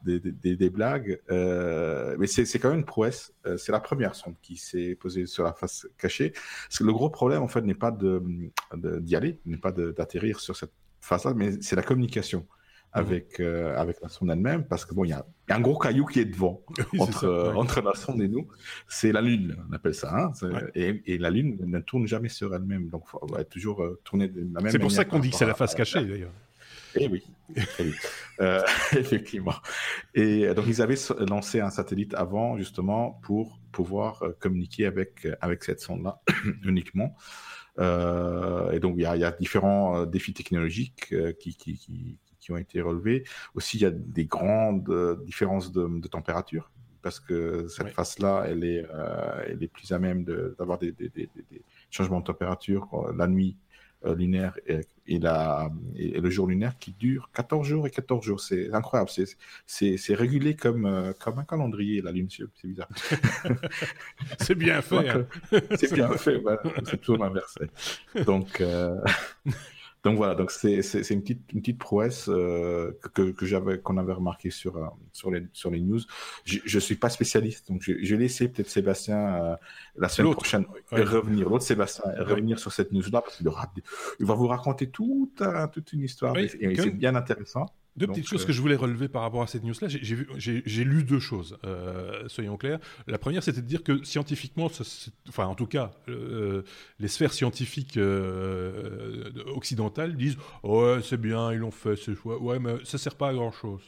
des, des, des, blagues. Euh, mais c'est quand même une prouesse. Euh, c'est la première sonde qui s'est posée sur la face cachée. Parce que le gros problème, en fait, n'est pas d'y de, d'y aller, n'est pas d'atterrir sur cette face-là, mais c'est la communication avec, euh, avec la sonde elle-même, parce que bon, il y, a un gros caillou qui est devant, entre, euh, entre la sonde et nous. C'est la Lune, on appelle ça. Hein et, et, la Lune ne tourne jamais sur elle-même, donc faut toujours euh, tourner de la même. C'est pour ça qu'on dit que c'est la face cachée, d'ailleurs. Eh oui, euh, effectivement. Et donc ils avaient lancé un satellite avant justement pour pouvoir communiquer avec avec cette sonde-là uniquement. Euh, et donc il y a, y a différents défis technologiques qui, qui, qui, qui ont été relevés. Aussi, il y a des grandes euh, différences de, de température parce que cette face-là, elle est, euh, elle est plus à même d'avoir des, des, des, des, changements de température. La nuit, lunaire et, la, et, le jour lunaire qui dure 14 jours et 14 jours. C'est incroyable. C'est régulé comme, comme un calendrier, la Lune. C'est bizarre. c'est bien fait. Hein. c'est bien fait. C'est toujours inversé. Donc, donc voilà, donc c'est une petite, une petite prouesse euh, que, que j'avais qu'on avait remarqué sur euh, sur les sur les news. Je, je suis pas spécialiste, donc je, je vais laisser peut-être Sébastien euh, la semaine prochaine revenir, l'autre Sébastien revenir sur cette news-là parce qu'il il va vous raconter toute toute une histoire et c'est bien intéressant. Deux petites choses que je voulais relever par rapport à cette news-là. J'ai lu deux choses, euh, soyons clairs. La première, c'était de dire que scientifiquement, enfin en tout cas, euh, les sphères scientifiques euh, occidentales disent ouais c'est bien, ils l'ont fait, c'est ouais mais ça sert pas à grand chose.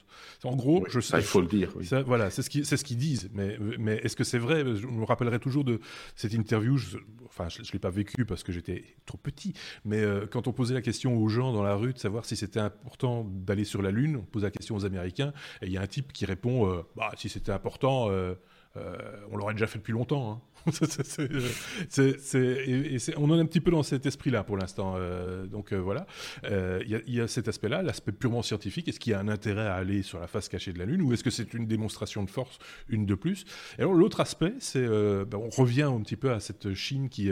En gros, je sais, il faut le dire. Ça, voilà, c'est ce qu'ils ce qu'ils disent. Mais mais est-ce que c'est vrai? Je me rappellerai toujours de cette interview. enfin, je, ne l'ai pas vécu parce que j'étais trop petit. Mais quand on posait la question aux gens dans la rue de savoir si c'était important d'aller sur la Lune, on pose la question aux Américains, et il y a un type qui répond euh, bah, si c'était important, euh, euh, on l'aurait déjà fait depuis longtemps. Hein. on en est un petit peu dans cet esprit-là pour l'instant. donc voilà, il y, a cet aspect-là, l'aspect purement scientifique. Est-ce qu'il y a un intérêt à aller sur la face cachée de la Lune ou est-ce que c'est une démonstration de force, une de plus? Et alors l'autre aspect, c'est, ben, on revient un petit peu à cette Chine qui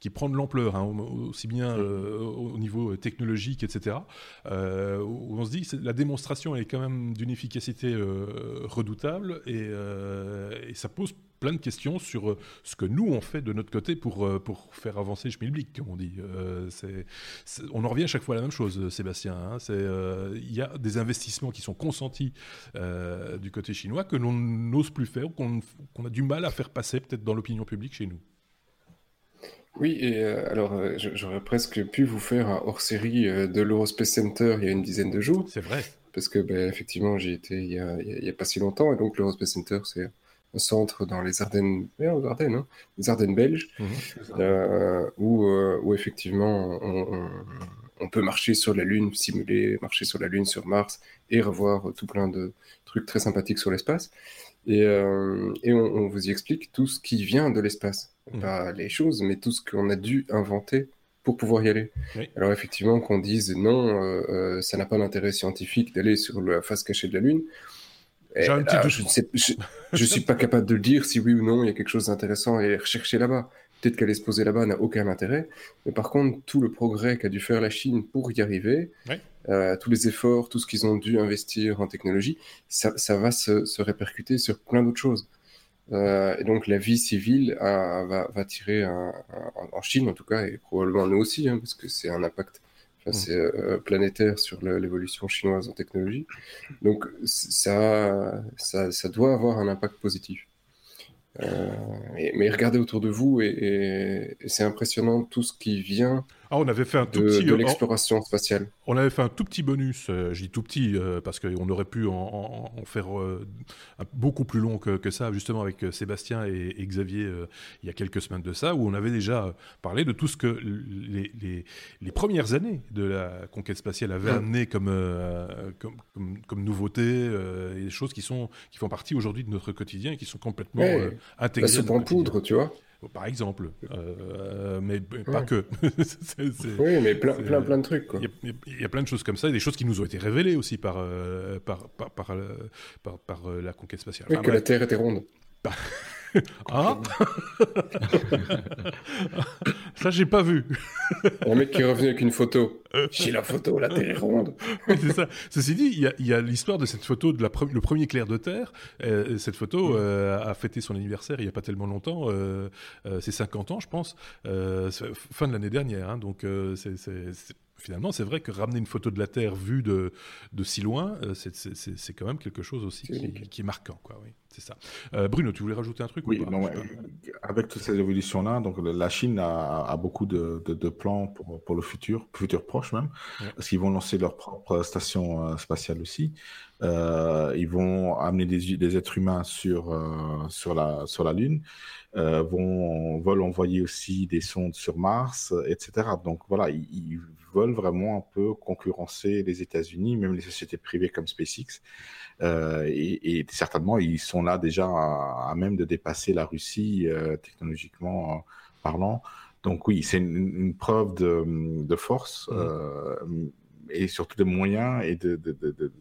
qui prend de l'ampleur, hein, aussi bien euh, au niveau technologique, etc. Euh, où on se dit que la démonstration est quand même d'une efficacité euh, redoutable et, et, ça pose plein de questions sur ce que nous on fait de notre côté pour, pour faire avancer Schmilblick, comme on dit. c'est on en revient à chaque fois à la même chose, Sébastien. Hein, il y a des investissements qui sont consentis du côté chinois que l'on n'ose plus faire, qu'on a du mal à faire passer peut-être dans l'opinion publique chez nous. Oui, et euh, alors euh, j'aurais presque pu vous faire un hors-série euh, de l'Eurospace Center il y a une dizaine de jours. C'est vrai. Parce que ben, effectivement, j'y étais il y, a, pas si longtemps, et donc l'Eurospace Center, c'est centre dans les Ardennes, Ardennes, hein, les Ardennes belges, mhm. où, où, effectivement on, peut marcher sur la Lune, simuler marcher sur la Lune, sur Mars, et revoir tout plein de trucs très sympathiques sur l'espace. Et, et on, on, vous y explique tout ce qui vient de l'espace. Mm. pas les choses, mais tout ce qu'on a dû inventer pour pouvoir y aller. Alors effectivement, qu'on dise non, euh, euh, ça n'a pas d'intérêt scientifique d'aller sur la face cachée de la Lune. Eh, je ne suis pas capable de le dire si oui ou non il y a quelque chose d'intéressant à aller rechercher là-bas. Peut-être qu'aller se poser là-bas n'a aucun intérêt, mais par contre, tout le progrès qu'a dû faire la Chine pour y arriver, euh, tous les efforts, tout ce qu'ils ont dû investir en technologie, ça, va se répercuter sur plein d'autres choses. Euh, et donc la vie civile va, va, tirer en Chine en tout cas, et probablement nous aussi, hein, parce que c'est un impact c'est, euh, planétaire sur l'évolution chinoise en technologie. Donc ça, ça, ça, doit avoir un impact positif. Euh, mais, regardez autour de vous et c'est impressionnant tout ce qui vient ah, on avait fait un tout petit. De euh, l'exploration spatiale. On avait fait un tout petit bonus, euh, je dis tout petit, euh, parce qu'on aurait pu en, faire beaucoup plus long que, ça, justement avec Sébastien et, Xavier il y a quelques semaines de ça, où on avait déjà parlé de tout ce que les, les, premières années de la conquête spatiale avaient amené comme, comme, comme, nouveauté, et des choses qui, sont, qui font partie aujourd'hui de notre quotidien et qui sont complètement intégrées. La soupe en poudre, tu vois par exemple, euh, mais, pas que. oui, mais plein, plein, plein de trucs. Il y, a plein de choses comme ça, des choses qui nous ont été révélées aussi par, euh, par, par, par, euh, par, la conquête spatiale. Oui, que la Terre était ronde. Ah Ça, j'ai pas vu. Un mec qui est revenu avec une photo. J'ai la photo, la Terre est ronde. c'est ça. Ceci dit, il y a, l'histoire de cette photo de la le premier clair de Terre. Euh, cette photo euh, a fêté son anniversaire il y a pas tellement longtemps. Euh, c'est 50 ans, je pense. fin de l'année dernière. Hein. donc, c'est finalement, c'est vrai que ramener une photo de la Terre vue de, de si loin, c'est quand même quelque chose aussi qui, est marquant. Quoi, oui. C'est ça. Euh, Bruno, tu voulais rajouter un truc Oui, avec toutes ces évolutions-là, donc la Chine a, beaucoup de, plans pour, pour, le futur, futur proche même, parce qu'ils vont lancer leur propre station euh, spatiale aussi. Euh, ils vont amener des, des, êtres humains sur, sur, la, sur la Lune. vont veulent envoyer aussi des sondes sur Mars, etc. Donc voilà, ils, veulent vraiment un peu concurrencer les États-Unis, même les sociétés privées comme SpaceX. Et, certainement, ils sont là déjà à, même de dépasser la Russie technologiquement parlant. Donc oui, c'est une, preuve de, force. Mmh et surtout de moyens et de, de,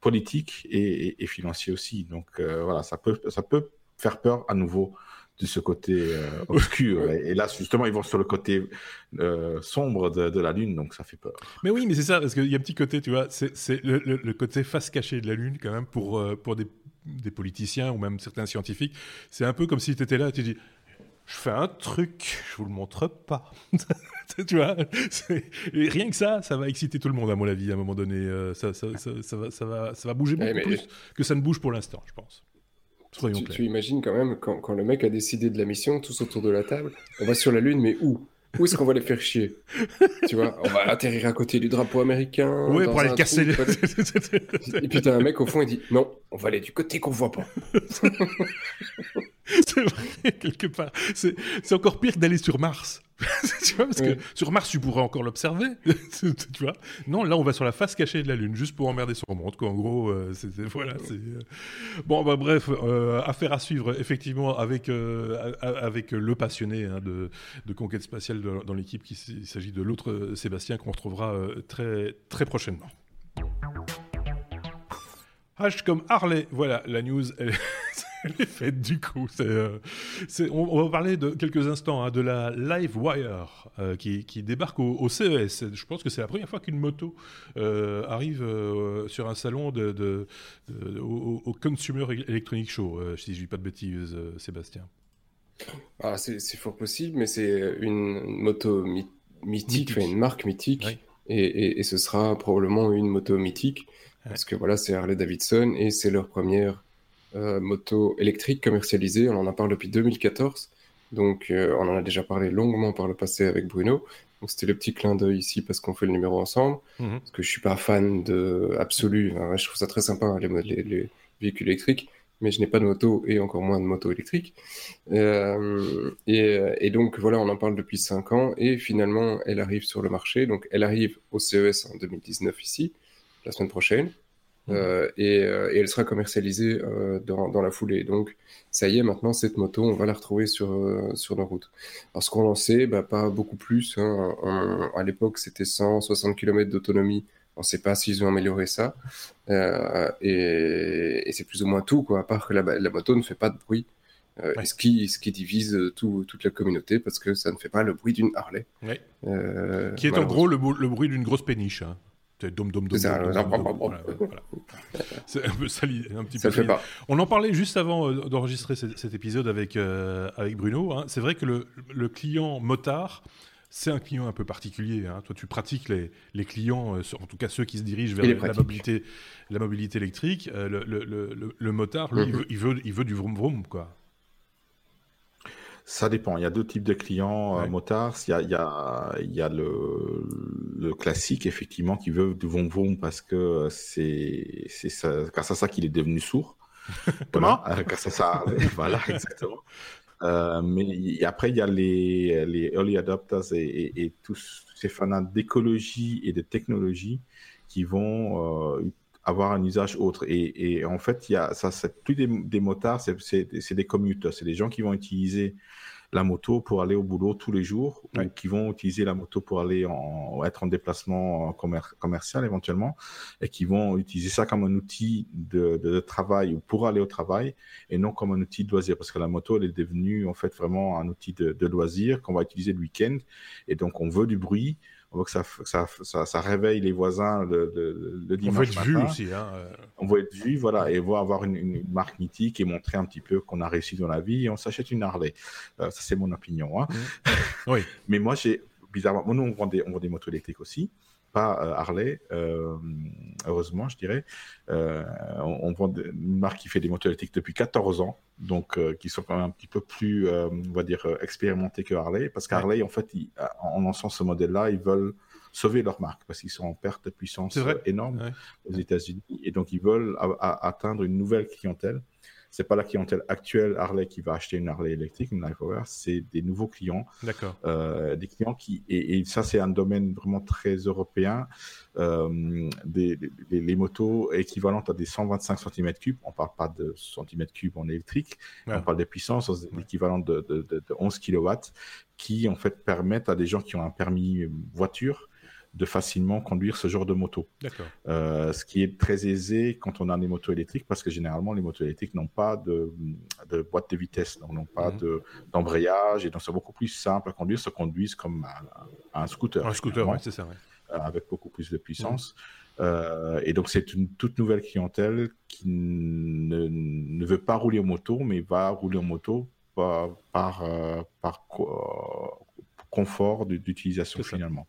politique et, et, financiers aussi. Donc euh, voilà, ça peut, ça peut faire peur à nouveau de ce côté euh, obscur. et, là, justement, ils vont sur le côté euh, sombre de, la Lune, donc ça fait peur. Mais oui, mais c'est ça, parce qu'il y a un petit côté, tu vois, c'est le, le, côté face cachée de la Lune, quand même, pour, pour des, des politiciens ou même certains scientifiques. C'est un peu comme si tu étais là et tu dis je fais un truc, je vous le montre pas. tu vois Rien que ça, ça va exciter tout le monde, à mon avis, à un moment donné. Euh, ça, ça, ça, va, ça, va, ça va bouger beaucoup plus que ça ne bouge pour l'instant, je pense. Soyons tu, tu, imagines quand même, quand, quand, le mec a décidé de la mission, tous autour de la table, on va sur la Lune, mais où? Où est-ce qu'on va les faire chier? Tu vois, on va atterrir à côté du drapeau américain. Oui, pour aller casser. Et puis t'as un mec au fond, il dit non, on va aller du côté qu'on voit pas. c'est vrai, quelque part. C'est encore pire d'aller sur Mars. tu vois, parce que sur Mars, tu pourrais encore l'observer. tu vois Non, là, on va sur la face cachée de la Lune, juste pour emmerder son monde. Quoi. En gros, euh, c'est, voilà. C'est, euh. Bon, bah, bref, euh, affaire à suivre, effectivement, avec, avec le passionné hein, de, de, conquête spatiale dans l'équipe. Il s'agit de l'autre Sébastien qu'on retrouvera très, très prochainement. H comme Harley, voilà, la news, elle, est faite du coup. Euh, on, va parler de quelques instants hein, de la Livewire euh, qui, qui, débarque au, CES. Je pense que c'est la première fois qu'une moto euh, arrive sur un salon de, au, Consumer Electronic Show, si je dis pas de bêtises, Sébastien. Ah, c'est fort possible, mais c'est une moto mythique, une marque mythique, et, et, ce sera probablement une moto mythique. Parce que voilà, c'est Harley Davidson et c'est leur première euh, moto électrique commercialisée. On en parle depuis 2014. Donc, euh, on en a déjà parlé longuement par le passé avec Bruno. Donc, c'était le petit clin d'œil ici parce qu'on fait le numéro ensemble. Mhm. Parce que je suis pas fan de absolu. je trouve ça très sympa, hein, les, les, véhicules électriques. Mais je n'ai pas de moto et encore moins de moto électrique. Euh, et, et, donc, voilà, on en parle depuis 5 ans. Et finalement, elle arrive sur le marché. Donc, elle arrive au CES en 2019 ici la semaine prochaine. Euh, euh, et, elle sera commercialisée euh, dans, dans, la foulée. Donc, ça y est, maintenant, cette moto, on va la retrouver sur, sur nos routes. Alors, ce qu'on lançait, bah, pas beaucoup plus. Hein. à l'époque, c'était 160 km d'autonomie. On ne sait pas s'ils ont amélioré ça. et, et c'est plus ou moins tout, quoi, à part que la, la moto ne fait pas de bruit. ce, qui, ce qui divise tout, toute la communauté parce que ça ne fait pas le bruit d'une Harley. qui est en gros le, le bruit d'une grosse péniche. Hein. C'est dom dom dom. C'est un peu ça, un petit peu. Fait pas. On en parlait juste avant euh, d'enregistrer cet, épisode avec, euh, avec Bruno. Hein. C'est vrai que le, le client motard, c'est un client un peu particulier. Hein. Toi, tu pratiques les, les clients, euh, en tout cas ceux qui se dirigent vers la mobilité, la mobilité électrique. le, le, le, motard, lui, il, veut, il, veut, il veut du vroom vroom, quoi. Ça dépend. Il y a deux types de clients euh, motards. Il y a, il y a, il y a le, le, classique, effectivement, qui veut du vom vom parce que c'est, c'est ça, grâce à ça qu'il est devenu sourd. Comment voilà, Grâce à ça, voilà, exactement. Euh, mais après, il y a les, les early adopters et, et, et tous ces fanats d'écologie et de technologie qui vont euh, avoir un usage autre. Et, et, en fait, il y a, ça, c'est plus des, des motards, c'est des commuteurs, c'est des gens qui vont utiliser la moto pour aller au boulot tous les jours ou qui vont utiliser la moto pour aller en, être en déplacement commercial éventuellement et qui vont utiliser ça comme un outil de, de, travail ou pour aller au travail et non comme un outil de loisir. Parce que la moto elle est devenue en fait vraiment un outil de, de loisir qu'on va utiliser le week-end et donc on veut du bruit on veut que ça, ça, ça, ça réveille les voisins le, le, le dimanche. On veut être vu aussi. Hein, euh. On veut être vu, voilà, et voir avoir une, une, marque mythique et montrer un petit peu qu'on a réussi dans la vie et on s'achète une Harley. Euh, ça, c'est mon opinion. Hein. Mmh. oui. Mais moi, j'ai, bizarrement, nous, on vend des, on vend des motos électriques aussi pas euh, Harley, euh, heureusement, je dirais. Euh, on, vend une marque qui fait des motos électriques depuis 14 ans, donc qui sont quand même un petit peu plus, on va dire, expérimentés que Harley, parce qu'Harley, en fait, en lançant ce modèle-là, ils veulent sauver leur marque parce qu'ils sont en perte de puissance énorme aux États-Unis et donc ils veulent atteindre une nouvelle clientèle c'est pas la clientèle actuelle Harley qui va acheter une Harley électrique, une Livewire, c'est des nouveaux clients. D'accord. Euh, des clients qui et, ça c'est un domaine vraiment très européen. Euh, des, les motos équivalentes à des 125 cm3, on parle pas de cm3 en électrique, on parle des puissances équivalentes de, de, de, de 11 kW, qui en fait permettent à des gens qui ont un permis voiture de facilement conduire ce genre de moto. Euh, ce qui est très aisé quand on a des motos électriques, parce que généralement, les motos électriques n'ont pas de, boîte de vitesse, donc n'ont pas mhm. d'embrayage, et donc c'est beaucoup plus simple à conduire, se conduisent comme un, scooter. Un scooter, oui, c'est ça. Euh, avec beaucoup plus de puissance. Mhm. Euh, et donc, c'est une toute nouvelle clientèle qui ne, ne, veut pas rouler en moto, mais va rouler en moto par, par, par confort d'utilisation finalement.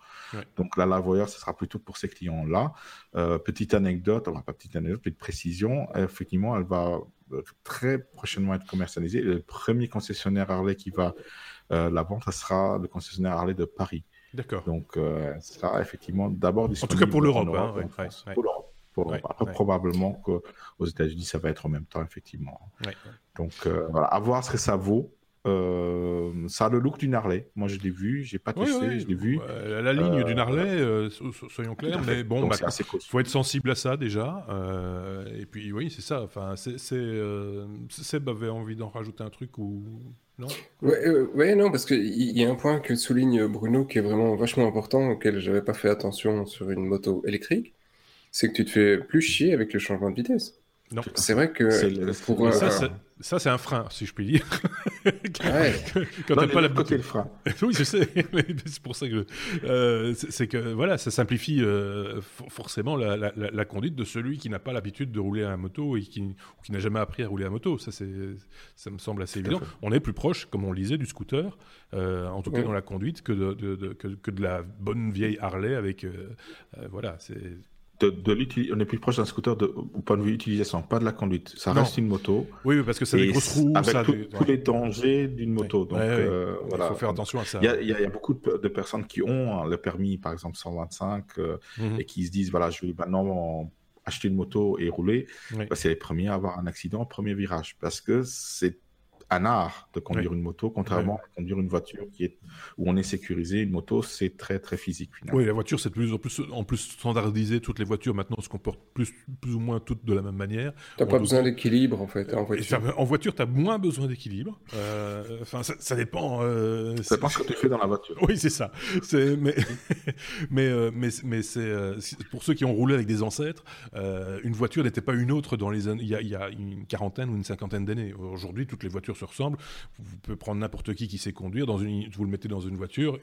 Donc la lavoyeur, ce sera plutôt pour ces clients-là. Euh, petite anecdote, enfin pas petite anecdote, petite précision, effectivement, elle va euh, très prochainement être commercialisée. Le premier concessionnaire Harley qui va euh, la vendre, ce sera le concessionnaire Harley de Paris. D'accord. Donc, euh, ce sera effectivement d'abord disponible. En tout cas pour l'Europe. Hein, pour l'Europe. Après, probablement qu'aux États-Unis, ça va être en même temps, effectivement. Donc, voilà, à voir ce que ça vaut. Euh, ça a le look d'une Harley. Moi, je l'ai vu, j'ai pas testé, je l'ai vu. la ligne d'une Harley, euh, soyons clairs, mais bon, il bah, faut être sensible à ça déjà. Euh, et puis, oui, c'est ça. Enfin, c'est, Seb avait envie d'en rajouter un truc ou non? Ouais, non, parce qu'il y a un point que souligne Bruno qui est vraiment vachement important, auquel j'avais pas fait attention sur une moto électrique, c'est que tu te fais plus chier avec le changement de vitesse. Non. C'est vrai que pour, ça, ça, c'est un frein, si je puis dire. Quand t'as pas la côté le frein. oui, je sais. c'est pour ça que euh, c'est que voilà, ça simplifie euh, forcément la, la, la, conduite de celui qui n'a pas l'habitude de rouler à moto et qui, qui n'a jamais appris à rouler à moto. Ça, c'est, ça me semble assez évident. On est plus proche, comme on le disait, du scooter, euh, en tout cas dans la conduite, que de, de, de que, que, de la bonne vieille Harley avec voilà, c'est de, on est plus proche d'un scooter de, au point de vue utilisation, pas de la conduite. Ça reste une moto. Oui, parce que c'est des grosses roues. Avec tous les dangers d'une moto. Donc, euh, Il faut faire attention à ça. Il y, a, beaucoup de, personnes qui ont le permis, par exemple 125, euh, mhm. et qui se disent voilà, je vais maintenant acheter une moto et rouler. Bah, c'est les premiers à avoir un accident au premier virage parce que c'est un art de conduire une moto, contrairement à conduire une voiture qui est où on est sécurisé. Une moto, c'est très très physique. Finalement. Oui, la voiture, c'est de plus en plus en plus standardisé. Toutes les voitures maintenant se comportent plus plus ou moins toutes de la même manière. T'as pas besoin d'équilibre en fait en voiture. en voiture, t'as moins besoin d'équilibre. Euh, enfin, ça, dépend. Euh, ça dépend ce que tu fais dans la voiture. Oui, c'est ça. Mais mais euh, mais mais c'est pour ceux qui ont roulé avec des ancêtres, une voiture n'était pas une autre dans les il y a, il y a une quarantaine ou une cinquantaine d'années. Aujourd'hui, toutes les voitures se ressemblent. Vous pouvez prendre n'importe qui qui sait conduire, dans une, vous le mettez dans une voiture,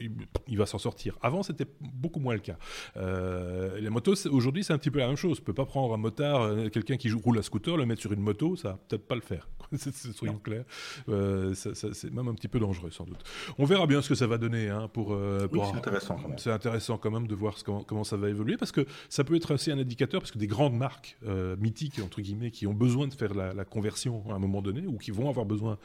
il, va s'en sortir. Avant, c'était beaucoup moins le cas. Euh, les motos, aujourd'hui, c'est un petit peu la même chose. On peut pas prendre un motard, euh, quelqu'un qui roule à scooter, le mettre sur une moto, ça va peut-être pas le faire. Soyons clairs. Euh, c'est même un petit peu dangereux, sans doute. On verra bien ce que ça va donner. Hein, pour, euh, c'est intéressant quand même. C'est intéressant quand même de voir ce, comment, comment, ça va évoluer, parce que ça peut être aussi un indicateur, parce que des grandes marques mythiques, entre guillemets, qui ont besoin de faire la, la, conversion à un moment donné, ou qui vont avoir besoin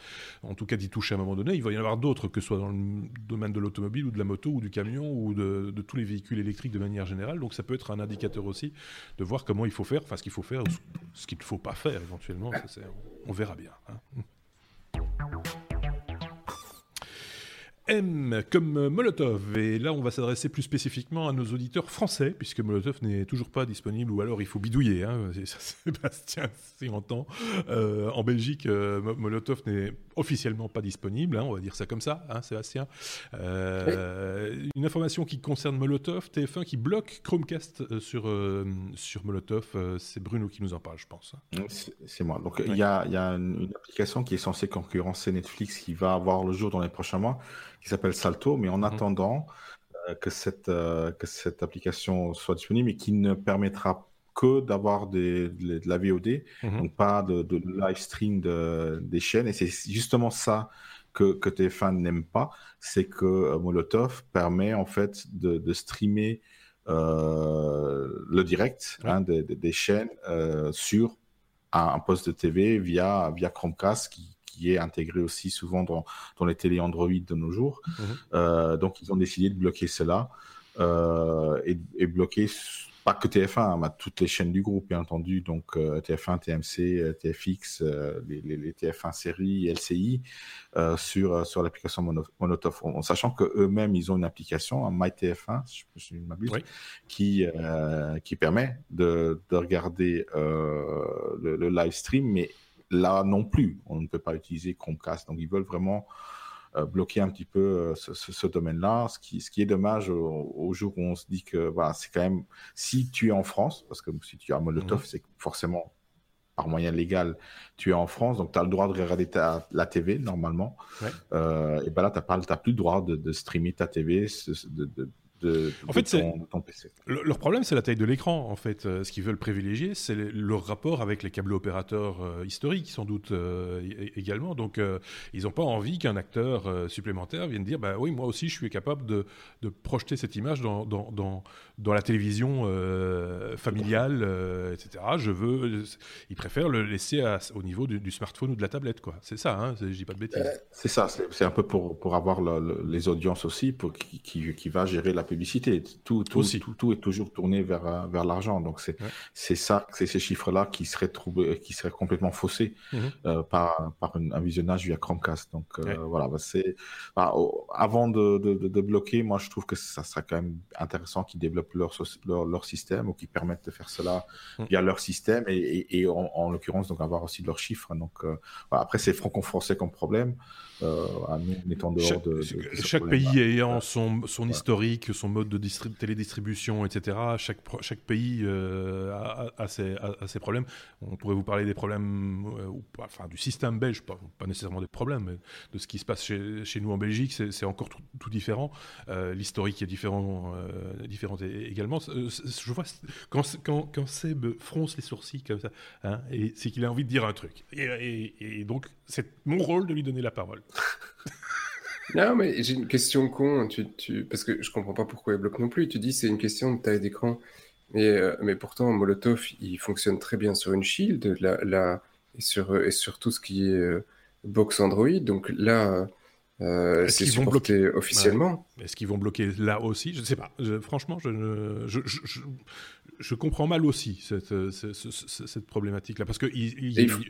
en tout cas d'y toucher à un moment donné. Il va y en avoir d'autres, que ce soit dans le domaine de l'automobile ou de la moto ou du camion ou de, tous les véhicules électriques de manière générale. Donc ça peut être un indicateur aussi de voir comment il faut faire, enfin ce qu'il faut faire, ou ce qu'il ne faut pas faire éventuellement. on verra bien. Hein. M comme Molotov. Et là, on va s'adresser plus spécifiquement à nos auditeurs français, puisque Molotov n'est toujours pas disponible, ou alors il faut bidouiller. Hein, Sébastien s'y entend. Euh, en Belgique, euh, Molotov n'est officiellement pas disponible, hein, on va dire ça comme ça, hein, Sébastien. Euh, une information qui concerne Molotov, TF1 qui bloque Chromecast sur, sur Molotov. c'est Bruno qui nous en parle, je pense. C'est moi. Donc il y, a, y a une application qui est censée concurrencer Netflix qui va avoir le jour dans les prochains mois qui s'appelle Salto, mais en mhm. attendant euh, que, cette, euh, que cette application soit disponible et qui ne permettra que d'avoir de, la VOD, mhm. donc pas de, live stream de, des chaînes. Et c'est justement ça que, que TF1 n'aime pas, c'est que euh, Molotov permet en fait de, streamer le direct hein, des, chaînes sur un, un, poste de TV via, via Chromecast qui, qui est intégré aussi souvent dans, dans les télé Android de nos jours. Mhm. Euh, donc, ils ont décidé de bloquer cela euh, et, et, bloquer pas que TF1, hein, toutes les chaînes du groupe, bien entendu, donc TF1, TMC, TFX, les, les, TF1 séries, LCI, sur, sur l'application Monotov, en, sachant qu'eux-mêmes, ils ont une application, un MyTF1, si je me m'abuse, qui, qui permet de, de regarder le, le live stream, mais là non plus, on ne peut pas utiliser Chromecast. Donc, ils veulent vraiment euh, bloquer un petit peu euh, ce, domaine-là, ce qui, ce qui est dommage au, jour où on se dit que voilà, c'est quand même, si tu es en France, parce que si tu as Molotov, mhm. c'est forcément par moyen légal, tu es en France, donc tu as le droit de regarder ta, la TV normalement. Euh, et ben là, tu n'as plus le droit de, de, streamer ta TV, de, en fait, ton, PC. leur problème, c'est la taille de l'écran. En fait, euh, ce qu'ils veulent privilégier, c'est leur rapport avec les câbles opérateurs euh, historiques, sans doute euh, également. Donc, ils n'ont pas envie qu'un acteur supplémentaire vienne dire, bah oui, moi aussi, je suis capable de, de projeter cette image dans, dans, dans, dans la télévision familiale, etc. Je veux. Ils préfèrent le laisser au niveau du, smartphone ou de la tablette, quoi. C'est ça. Hein, je dis pas de bêtises. c'est ça. C'est un peu pour, pour avoir les audiences aussi, pour qui, qui, qui va gérer la publicité. Tout, tout, tout, tout, est toujours tourné vers, euh, vers l'argent. Donc, c'est c'est ça, c'est ces chiffres-là qui seraient, qui seraient complètement faussés mhm. euh, par, par un visionnage via Chromecast. Donc, euh, voilà, bah, c'est avant de, de, de, bloquer, moi, je trouve que ça serait quand même intéressant qu'ils développent leur, leur, leur, système ou qu'ils permettent de faire cela mhm. via leur système et, et, en, l'occurrence, donc avoir aussi leurs chiffres. Donc, après, c'est franco-français comme problème. À nous, étant dehors chaque, de, chaque pays ayant son, son historique, son mode de télédistribution, etc. Chaque, chaque pays euh, a, ses, problèmes. On pourrait vous parler des problèmes, euh, enfin du système belge, pas, pas, nécessairement des problèmes, mais de ce qui se passe chez, chez nous en Belgique, c'est encore tout, différent. Euh, l'historique est différent, différent également. Je vois quand, quand, quand, Seb fronce les sourcils comme ça, hein, c'est qu'il a envie de dire un truc. Et, et donc, c'est mon rôle de lui donner la parole. Non, mais j'ai une question con, tu, tu... parce que je comprends pas pourquoi il bloque non plus. Tu dis c'est une question de taille d'écran. Mais, euh, mais pourtant, Molotov, il fonctionne très bien sur une Shield la, la, et, sur, et sur tout ce qui est euh, box Android. Donc là, euh, c'est supporté officiellement. Est-ce qu'ils vont bloquer là aussi? Je ne sais pas. franchement, je, je, je, comprends mal aussi cette, euh, cette, problématique-là. Parce que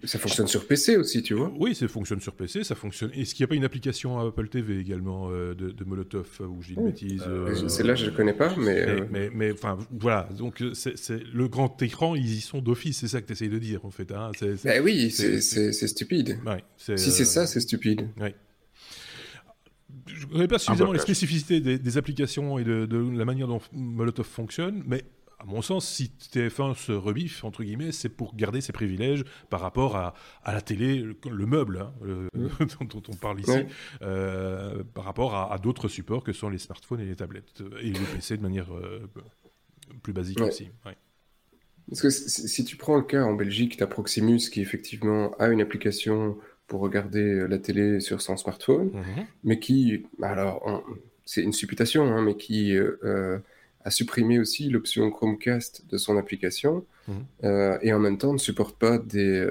ça fonctionne sur PC aussi, tu vois Oui, ça fonctionne sur PC. Ça fonctionne. Est-ce qu'il n'y a pas une application Apple TV également euh, de, Molotov où j'ai une bêtise Celle-là, je ne connais pas, mais. Mais, mais, enfin, voilà. Donc, c'est le grand écran, ils y sont d'office. C'est ça que tu essayes de dire, en fait. Hein. Ben oui, c'est stupide. si c'est ça, c'est stupide. Je ne connais pas suffisamment les spécificités des, applications et de, la manière dont Molotov fonctionne, mais à mon sens, si TF1 se rebiffe, entre guillemets, c'est pour garder ses privilèges par rapport à, la télé, le, meuble hein, dont, on parle ici, euh, par rapport à, d'autres supports que sont les smartphones et les tablettes, et les PC de manière euh, plus basique aussi. Parce que si tu prends le cas en Belgique, tu as Proximus qui effectivement a une application pour regarder euh, la télé sur son smartphone, mhm. mais qui, alors, c'est une supputation, hein, mais qui euh, euh, a supprimé aussi l'option Chromecast de son application, mhm. et en même temps ne supporte pas des,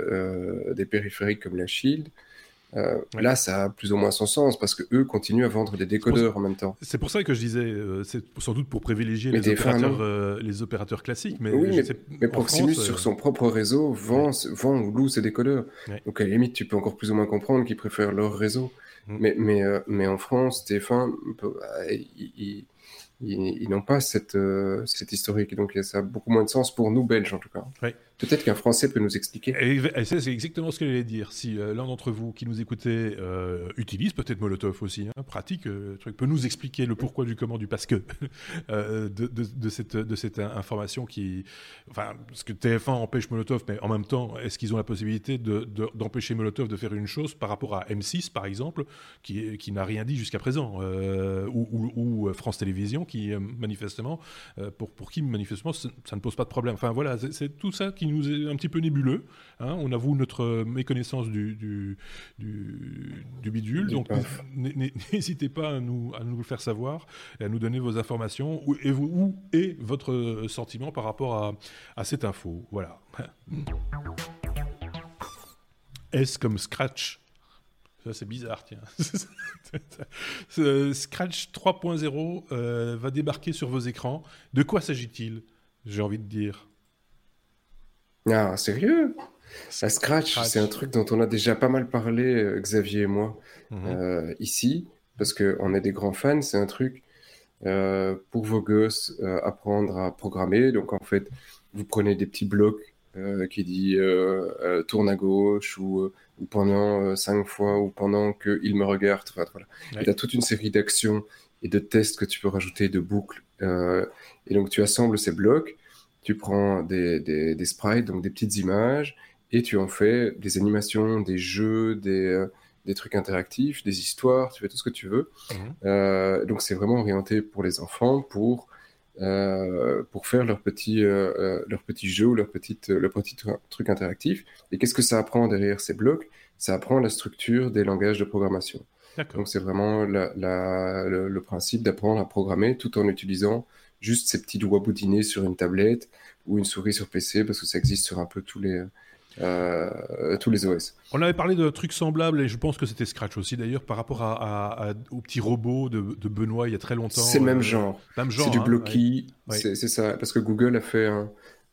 des périphériques comme la Shield, euh, là, ça a plus ou moins son sens parce que eux continuent à vendre des décodeurs en même temps. C'est pour ça que je disais, euh, c'est sans doute pour privilégier les opérateurs, euh, les opérateurs classiques. Mais, oui, mais, Proximus, sur son propre réseau, vend, vend ou loue ses décodeurs. Donc à la limite, tu peux encore plus ou moins comprendre qu'ils préfèrent leur réseau. Mm. Mais, mais, mais en France, TF1, ils, ils, n'ont pas cette, cette historique. Donc ça a beaucoup moins de sens pour nous, Belges en tout cas. Peut-être qu'un Français peut nous expliquer. C'est exactement ce que j'allais dire. Si euh, l'un d'entre vous qui nous écoutez euh, utilise peut-être Molotov aussi, hein, pratique, euh, truc, peut nous expliquer le pourquoi du comment du parce que de, cette, de cette information qui, enfin, parce que TF1 empêche Molotov, mais en même temps, est-ce qu'ils ont la possibilité d'empêcher Molotov de faire une chose par rapport à M6 par exemple, qui, qui n'a rien dit jusqu'à présent, ou, ou, France Télévisions qui manifestement, pour, pour qui manifestement ça ne pose pas de problème. Enfin voilà, c'est tout ça qui nous est un petit peu nébuleux. Hein. On avoue notre méconnaissance du, du, bidule. Donc n'hésitez pas à nous, à nous le faire savoir et à nous donner vos informations où, et, votre sentiment par rapport à, à cette info? Voilà. Est-ce comme Scratch ça, c'est bizarre, tiens. Scratch 3.0 euh, va débarquer sur vos écrans. De quoi s'agit-il? J'ai envie de dire. Ah, sérieux? La Scratch, c'est un truc dont on a déjà pas mal parlé, euh, Xavier et moi, mhm. euh, ici, parce qu'on est des grands fans. C'est un truc euh, pour vos gosses, apprendre à programmer. Donc, en fait, vous prenez des petits blocs qui dit tourne à gauche ou, pendant cinq fois ou pendant qu'il me regarde. voilà. Il y a toute une série d'actions et de tests que tu peux rajouter, de boucles. et donc, tu assembles ces blocs tu prends des, des, sprites, donc des petites images, et tu en fais des animations, des jeux, des, euh, des trucs interactifs, des histoires, tu fais tout ce que tu veux. Mhm. Euh, donc c'est vraiment orienté pour les enfants, pour, euh, pour faire leur petit, leur petit jeu ou leur, petite, leur petit truc interactif. Et qu'est-ce que ça apprend derrière ces blocs? Ça apprend la structure des langages de programmation. Donc c'est vraiment la, le, le, principe d'apprendre à programmer tout en utilisant juste ces petits doigts boudinés sur une tablette ou une souris sur PC, parce que ça existe sur un peu tous les, euh, tous les OS. On avait parlé de trucs semblables, et je pense que c'était Scratch aussi d'ailleurs, par rapport à, au petit robot de, Benoît il y a très longtemps. C'est le même euh, genre. Même genre. C'est du hein, Blocky, c'est ça, parce que Google a fait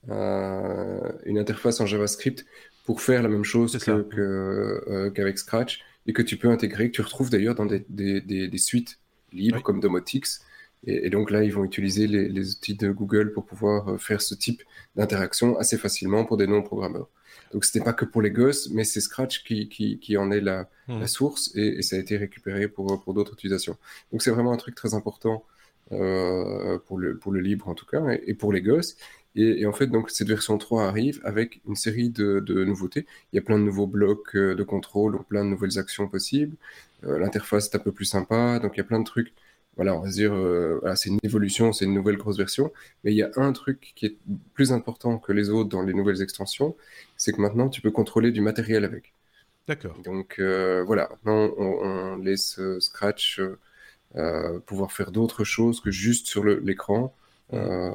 une interface en JavaScript pour faire la même chose euh, qu'avec Scratch, et que tu peux intégrer, que tu retrouves d'ailleurs dans des, des, des, suites libres comme Domotix. Et, donc là, ils vont utiliser les, outils de Google pour pouvoir euh, faire ce type d'interaction assez facilement pour des non-programmeurs. Donc ce n'est pas que pour les gosses, mais c'est Scratch qui, qui, en est la, hmm. la source et, ça a été récupéré pour, pour d'autres utilisations. Donc c'est vraiment un truc très important euh, pour, le, pour le libre en tout cas et, pour les gosses. Et, en fait, donc cette version 3 arrive avec une série de, de, nouveautés. Il y a plein de nouveaux blocs euh, de contrôle, plein de nouvelles actions possibles. L'interface est un peu plus sympa, donc il y a plein de trucs voilà, on va dire, euh, c'est une évolution, c'est une nouvelle grosse version, mais il y a un truc qui est plus important que les autres dans les nouvelles extensions, c'est que maintenant tu peux contrôler du matériel avec. D'accord. Donc euh, voilà, maintenant on, laisse euh, Scratch pouvoir faire d'autres choses que juste sur l'écran. Euh,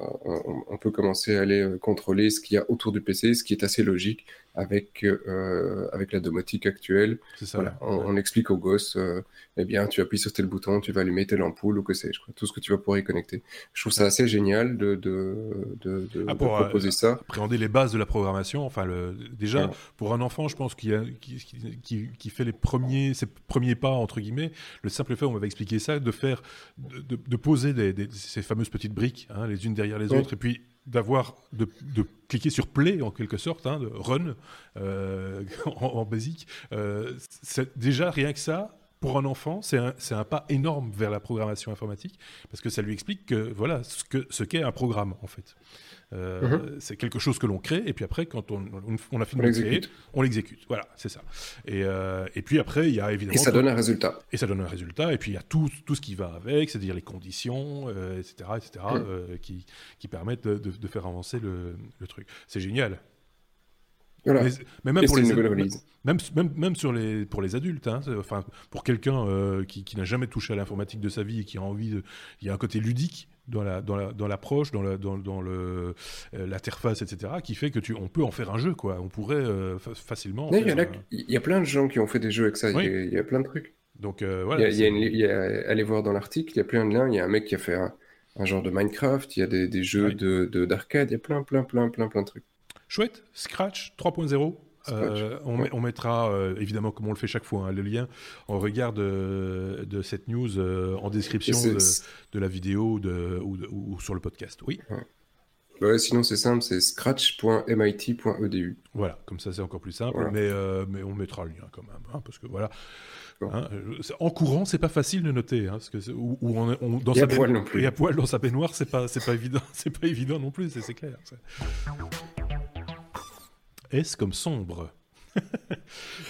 on, peut commencer à aller contrôler ce qu'il y a autour du PC, ce qui est assez logique avec, euh, avec la domotique actuelle. Ça, on, explique aux gosses, eh bien, tu appuies sur tel bouton, tu vas allumer telle ampoule ou que sais-je, tout ce que tu vas pouvoir y connecter. Je trouve ça assez génial de, de, de, ah, proposer ça. Appréhender les bases de la programmation, enfin, le, déjà, pour un enfant, je pense qu'il qui, qui, fait les premiers, ses premiers pas, entre guillemets, le simple fait, on m'avait expliqué ça, de faire, de, poser des, ces fameuses petites briques, hein, les unes derrière les autres, et puis d'avoir de, cliquer sur play en quelque sorte, hein, de run euh, en, basique. Euh, déjà rien que ça. Pour un enfant, c'est un, un, pas énorme vers la programmation informatique parce que ça lui explique que voilà ce que ce qu'est un programme en fait. Euh, mhm. C'est quelque chose que l'on crée, et puis après, quand on, on, a fini de créer, on l'exécute. Voilà, c'est ça. Et, euh, et, puis après, il y a évidemment. Et ça donne un résultat. Et ça donne un résultat, et puis il y a tout, tout ce qui va avec, c'est-à-dire les conditions, etc., euh, etc., qui, qui, permettent de, de, faire avancer le, le truc. C'est génial. Voilà. Mais, même, pour les, même, même, même, sur les, pour les adultes, hein, enfin, pour quelqu'un qui, qui n'a jamais touché à l'informatique de sa vie et qui a envie de. Il y a un côté ludique dans la dans l'approche, dans, la, dans, dans le euh, l'interface, etc., qui fait que tu on peut en faire un jeu, quoi. On pourrait euh, facilement. Il y, a plein de gens qui ont fait des jeux avec ça. Il y, a plein de trucs. Donc euh, voilà. Y a, allez voir dans l'article, il y a plein de liens. Il y a un mec qui a fait un, genre de Minecraft. Il y a des, des jeux de d'arcade. Il y a plein, plein, plein, plein, plein de trucs. Chouette. Scratch 3.0. Euh, on, mettra, euh, évidemment, comme on le fait chaque fois, hein, le lien en regard de, cette news euh, en description de, la vidéo ou, sur le podcast. Oui. sinon, c'est simple, c'est scratch.mit.edu. Voilà, comme ça, c'est encore plus simple, mais, mais on mettra le lien quand même, hein, parce que voilà. Hein, en courant, c'est pas facile de noter, parce que on, dans sa poil non plus. Et à poil dans sa baignoire, c'est pas, c'est pas évident, c'est pas évident non plus, c'est clair. S comme sombre.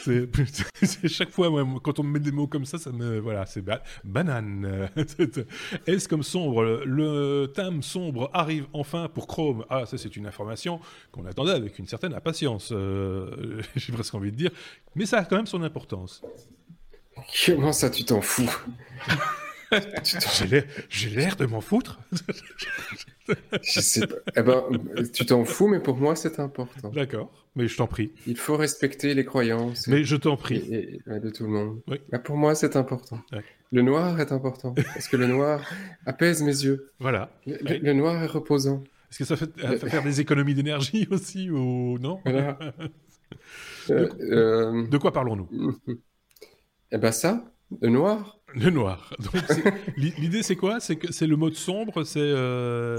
c'est chaque fois quand on me met des mots comme ça, ça me voilà, c'est banane. S comme sombre. Le thème sombre arrive enfin pour Chrome. Ah, ça c'est une information qu'on attendait avec une certaine impatience. Euh, j'ai presque envie de dire, mais ça a quand même son importance. Comment ça, tu t'en fous? J'ai l'air de m'en foutre. je sais pas. Eh ben, tu t'en fous, mais pour moi, c'est important. D'accord, mais je t'en prie. Il faut respecter les croyances. Mais je t'en prie. de tout le monde. Bah, pour moi, c'est important. Le noir est important, parce que le noir apaise mes yeux. Voilà. Le, noir est reposant. Est-ce que ça fait, faire des économies d'énergie aussi ou non? De, quoi parlons-nous? Eh ben ça, le noir. Le noir. L'idée, c'est quoi? C'est que c'est le mode sombre. C'est, euh...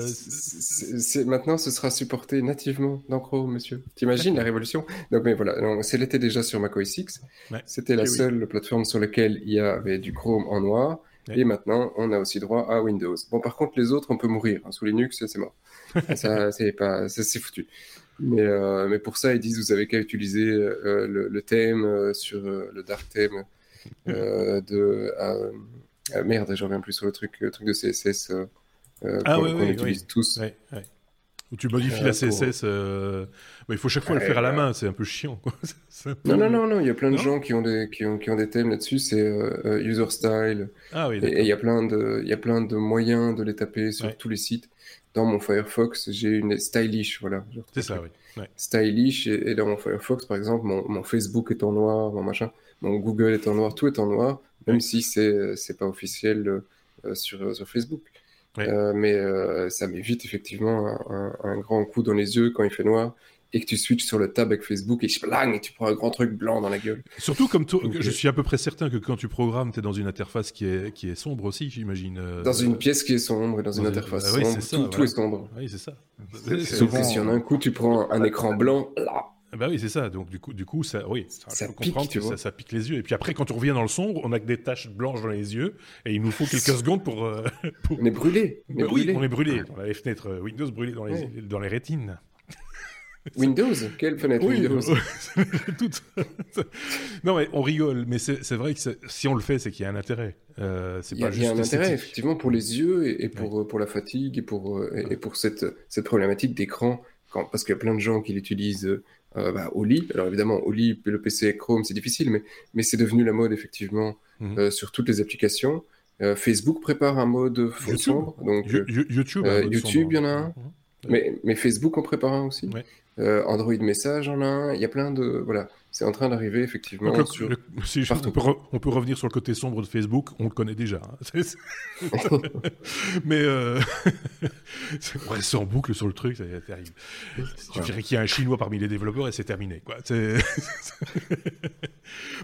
maintenant, ce sera supporté nativement dans Chrome, monsieur. T'imagines la révolution? Donc, mais voilà, c'est déjà sur Mac OS X. C'était la seule plateforme sur laquelle il y avait du Chrome en noir. Et maintenant, on a aussi droit à Windows. Bon, par contre, les autres, on peut mourir. Hein. Sous Linux, c'est mort. ça, c'est pas, c'est foutu. Mais, euh, mais pour ça, ils disent, vous avez qu'à utiliser euh, le, thème euh, sur le dark theme de. merde, j'en reviens plus sur le truc, le truc de CSS ah, qu'on utilise tous. Où tu modifies la CSS. il faut chaque fois le faire à la main, c'est un peu chiant. Quoi. Non, non, non, non, il y a plein de gens qui ont des, qui ont, qui ont des thèmes là-dessus, c'est user style. Ah oui, et il y, a plein de, il y a plein de moyens de les taper sur tous les sites dans mon Firefox, j'ai une stylish, voilà. C'est ça, oui. Stylish, et, dans mon Firefox, par exemple, mon, Facebook est en noir, mon machin, mon Google est en noir, tout est en noir, même si c'est c'est pas officiel euh, sur, sur Facebook. Euh, mais euh, ça m'évite effectivement un, un, grand coup dans les yeux quand il fait noir et que tu switches sur le tab avec Facebook et et tu prends un grand truc blanc dans la gueule. Surtout comme toi, je suis à peu près certain que quand tu programmes, tu es dans une interface qui est, qui est sombre aussi, j'imagine. Euh, dans une pièce qui est sombre et dans, une interface sombre, ça, tout, est sombre. Oui, c'est ça. Souvent, si en un coup tu prends un écran blanc, là. Bah oui, c'est ça. Donc du coup, du coup, ça, oui, ça, pique, que ça, pique les yeux. Et puis après, quand on revient dans le sombre, on a que des taches blanches dans les yeux, et il nous faut quelques secondes pour. Euh, on est brûlé. On est brûlé. Oui, on est brûlé. On a les fenêtres euh, Windows brûlées dans les, dans les rétines. Windows Quelle fenêtre Windows Non, mais on rigole, mais c'est vrai que si on le fait, c'est qu'il y a un intérêt. Euh, il y a, pas un intérêt, effectivement, pour les yeux et, pour, pour la fatigue et pour, euh, et, pour cette, cette problématique d'écran. Parce qu'il y a plein de gens qui l'utilisent euh, bah, au lit. Alors évidemment, au lit, le PC Chrome, c'est difficile, mais, mais c'est devenu la mode, effectivement, mhm. sur toutes les applications. Facebook prépare un mode sombre. Donc, YouTube, YouTube, il y en a un. Mhm. Mais, mais, Facebook en prépare un aussi. Euh, Android Message en a un. Il y a plein de. Voilà. C'est en train d'arriver, effectivement. sur... on, peut revenir sur le côté sombre de Facebook, on le connaît déjà. Hein. Mais euh... on reste en boucle sur le truc, c'est terrible. Tu dirais qu'il y a un Chinois parmi les développeurs et c'est terminé. Quoi.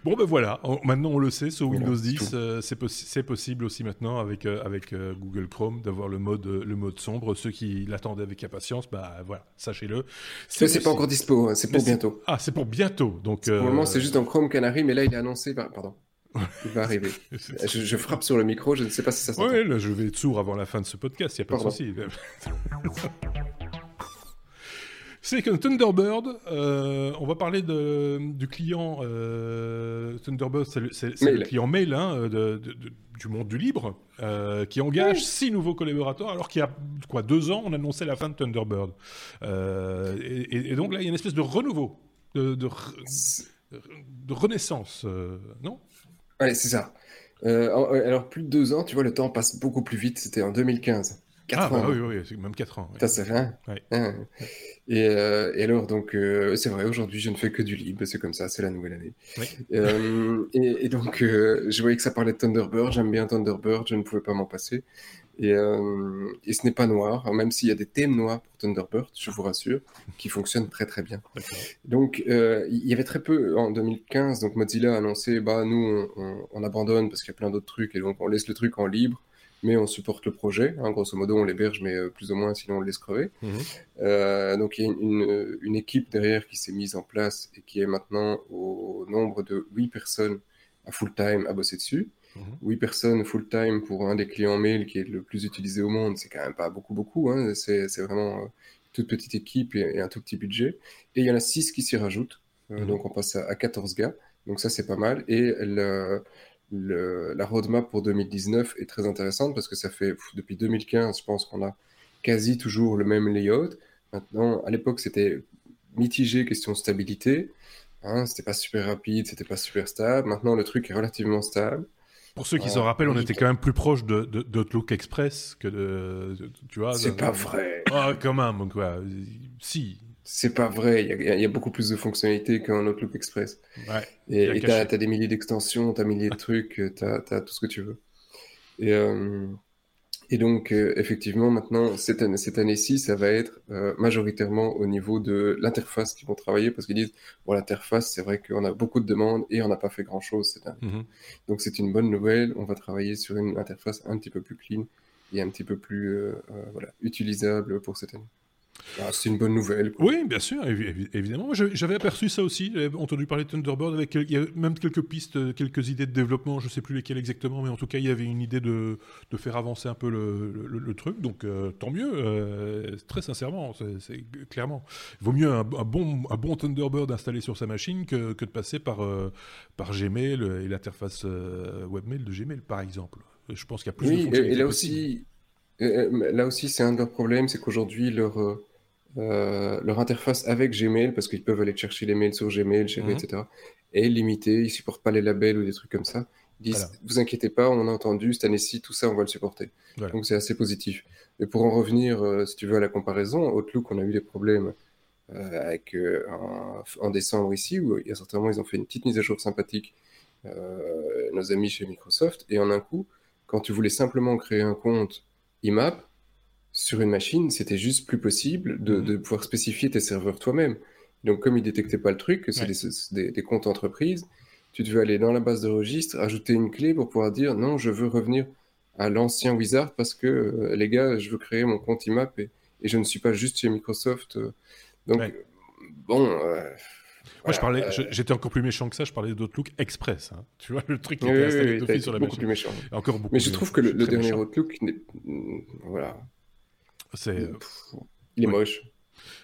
bon, ben voilà, maintenant on le sait, sur Windows 10, euh, c'est possible aussi maintenant avec, euh, avec Google Chrome d'avoir le mode, le mode sombre. Ceux qui l'attendaient avec impatience, bah voilà, sachez-le. C'est pas encore dispo, hein, c'est pour bientôt. Ah, c'est pour bientôt. Donc, pour le moment, c'est juste dans Chrome Canary, mais là il est annoncé. Pardon. Il va arriver. je, frappe sur le micro, je ne sais pas si ça s'entend. Oui, là, je vais être sourd avant la fin de ce podcast, il n'y a pas de souci. C'est que Thunderbird, euh, on va parler de, du client euh, Thunderbird, c'est le, client mail hein, de, du monde du libre, euh, qui engage six nouveaux collaborateurs, alors qu'il y a quoi deux ans, on annonçait la fin de Thunderbird. Et, et, donc là, il y a une espèce de renouveau, de, de, de renaissance, non? Ouais, c'est ça. alors, plus de deux ans, tu vois, le temps passe beaucoup plus vite. C'était en 2015. 4 ah, bah ans. oui, oui, même 4 ans. Ça, c'est rien. Hein. Euh, et, alors, donc, euh, c'est vrai, aujourd'hui, je ne fais que du libre, c'est comme ça, c'est la nouvelle année. Euh, et, donc, je voyais que ça parlait de Thunderbird, j'aime bien Thunderbird, je ne pouvais pas m'en passer. Et, et, ce n'est pas noir, même s'il y a des thèmes noirs pour Thunderbird, je vous rassure, qui fonctionnent très très bien. Donc, il y avait très peu en 2015, donc Mozilla a annoncé, bah, nous, on, on abandonne parce qu'il y a plein d'autres trucs, et donc on laisse le truc en libre mais on supporte le projet. Hein, grosso modo, on l'héberge, mais euh, plus ou moins, sinon on le laisse crever. Mhm. Euh, donc il y a une, une, équipe derrière qui s'est mise en place et qui est maintenant au nombre de 8 personnes à full-time à bosser dessus. 8 mhm. personnes full-time pour un des clients mail qui est le plus utilisé au monde, c'est quand même pas beaucoup, beaucoup. Hein. C'est vraiment euh, toute petite équipe et, un tout petit budget. Et il y en a 6 qui s'y rajoutent. Mhm. Donc on passe à, à, 14 gars. Donc ça, c'est pas mal. Et le, la roadmap pour 2019 est très intéressante parce que ça fait depuis 2015, je pense qu'on a quasi toujours le même layout. Maintenant, à l'époque, c'était mitigé question stabilité. Hein, c'était pas super rapide, c'était pas super stable. Maintenant, le truc est relativement stable. Pour ceux qui s'en rappellent, on était quand même plus proche de, d'Outlook Express que de, tu vois. C'est pas vrai. Ah, quand même, quoi. Si, c'est pas vrai. Il y, a, beaucoup plus de fonctionnalités qu'un Outlook Express. Ouais, et tu as, des milliers d'extensions, tu as milliers de trucs, tu as, tout ce que tu veux. Et, euh, Et donc, euh, effectivement, maintenant, cette, année, cette année-ci, ça va être euh, majoritairement au niveau de l'interface qu'ils vont travailler, parce qu'ils disent, bon, l'interface, c'est vrai qu'on a beaucoup de demandes et on n'a pas fait grand-chose cette année. Mhm. Donc, c'est une bonne nouvelle. On va travailler sur une interface un petit peu plus clean et un petit peu plus euh, voilà, utilisable pour cette année. Ah, c'est une bonne nouvelle. Oui, bien sûr, évidemment. J'avais aperçu ça aussi. J'avais entendu parler de Thunderbird avec il y a même quelques pistes, quelques idées de développement. Je ne sais plus lesquelles exactement, mais en tout cas, il y avait une idée de, de faire avancer un peu le, le, truc. Donc, euh, tant mieux. Euh, très sincèrement, c'est clairement. Il vaut mieux un, bon, un bon Thunderbird installé sur sa machine que, que de passer par, euh, par Gmail et l'interface webmail de Gmail, par exemple. Je pense qu'il y a plus de et, et là aussi, là aussi, c'est un de leurs problèmes, c'est qu'aujourd'hui, leur euh, leur interface avec Gmail, parce qu'ils peuvent aller chercher les mails sur Gmail, Gmail mhm. etc., est limitée. Ils supportent pas les labels ou des trucs comme ça. Ils disent, vous inquiétez pas, on a entendu, cette année-ci, tout ça, on va le supporter. Donc c'est assez positif. Et pour en revenir, euh, si tu veux, à la comparaison, Outlook, on a eu des problèmes euh, avec, en, décembre ici, où il y a certainement, ils ont fait une petite mise à jour sympathique, nos amis chez Microsoft, et en un coup, quand tu voulais simplement créer un compte IMAP, sur une machine, c'était juste plus possible de, mhm. pouvoir spécifier tes serveurs toi-même. Donc, comme ils détectaient pas le truc, que c'est des, comptes entreprises, tu devais aller dans la base de registre, ajouter une clé pour pouvoir dire non, je veux revenir à l'ancien Wizard parce que euh, les gars, je veux créer mon compte IMAP et, et, je ne suis pas juste chez Microsoft. Euh. donc, bon. Euh, moi, je parlais, j'étais encore plus méchant que ça, je parlais d'Outlook Express. Hein. Tu vois, le truc qui était installé sur la beaucoup Plus méchant. Encore beaucoup Mais je trouve que le, dernier Outlook, voilà, c'est. Il est moche.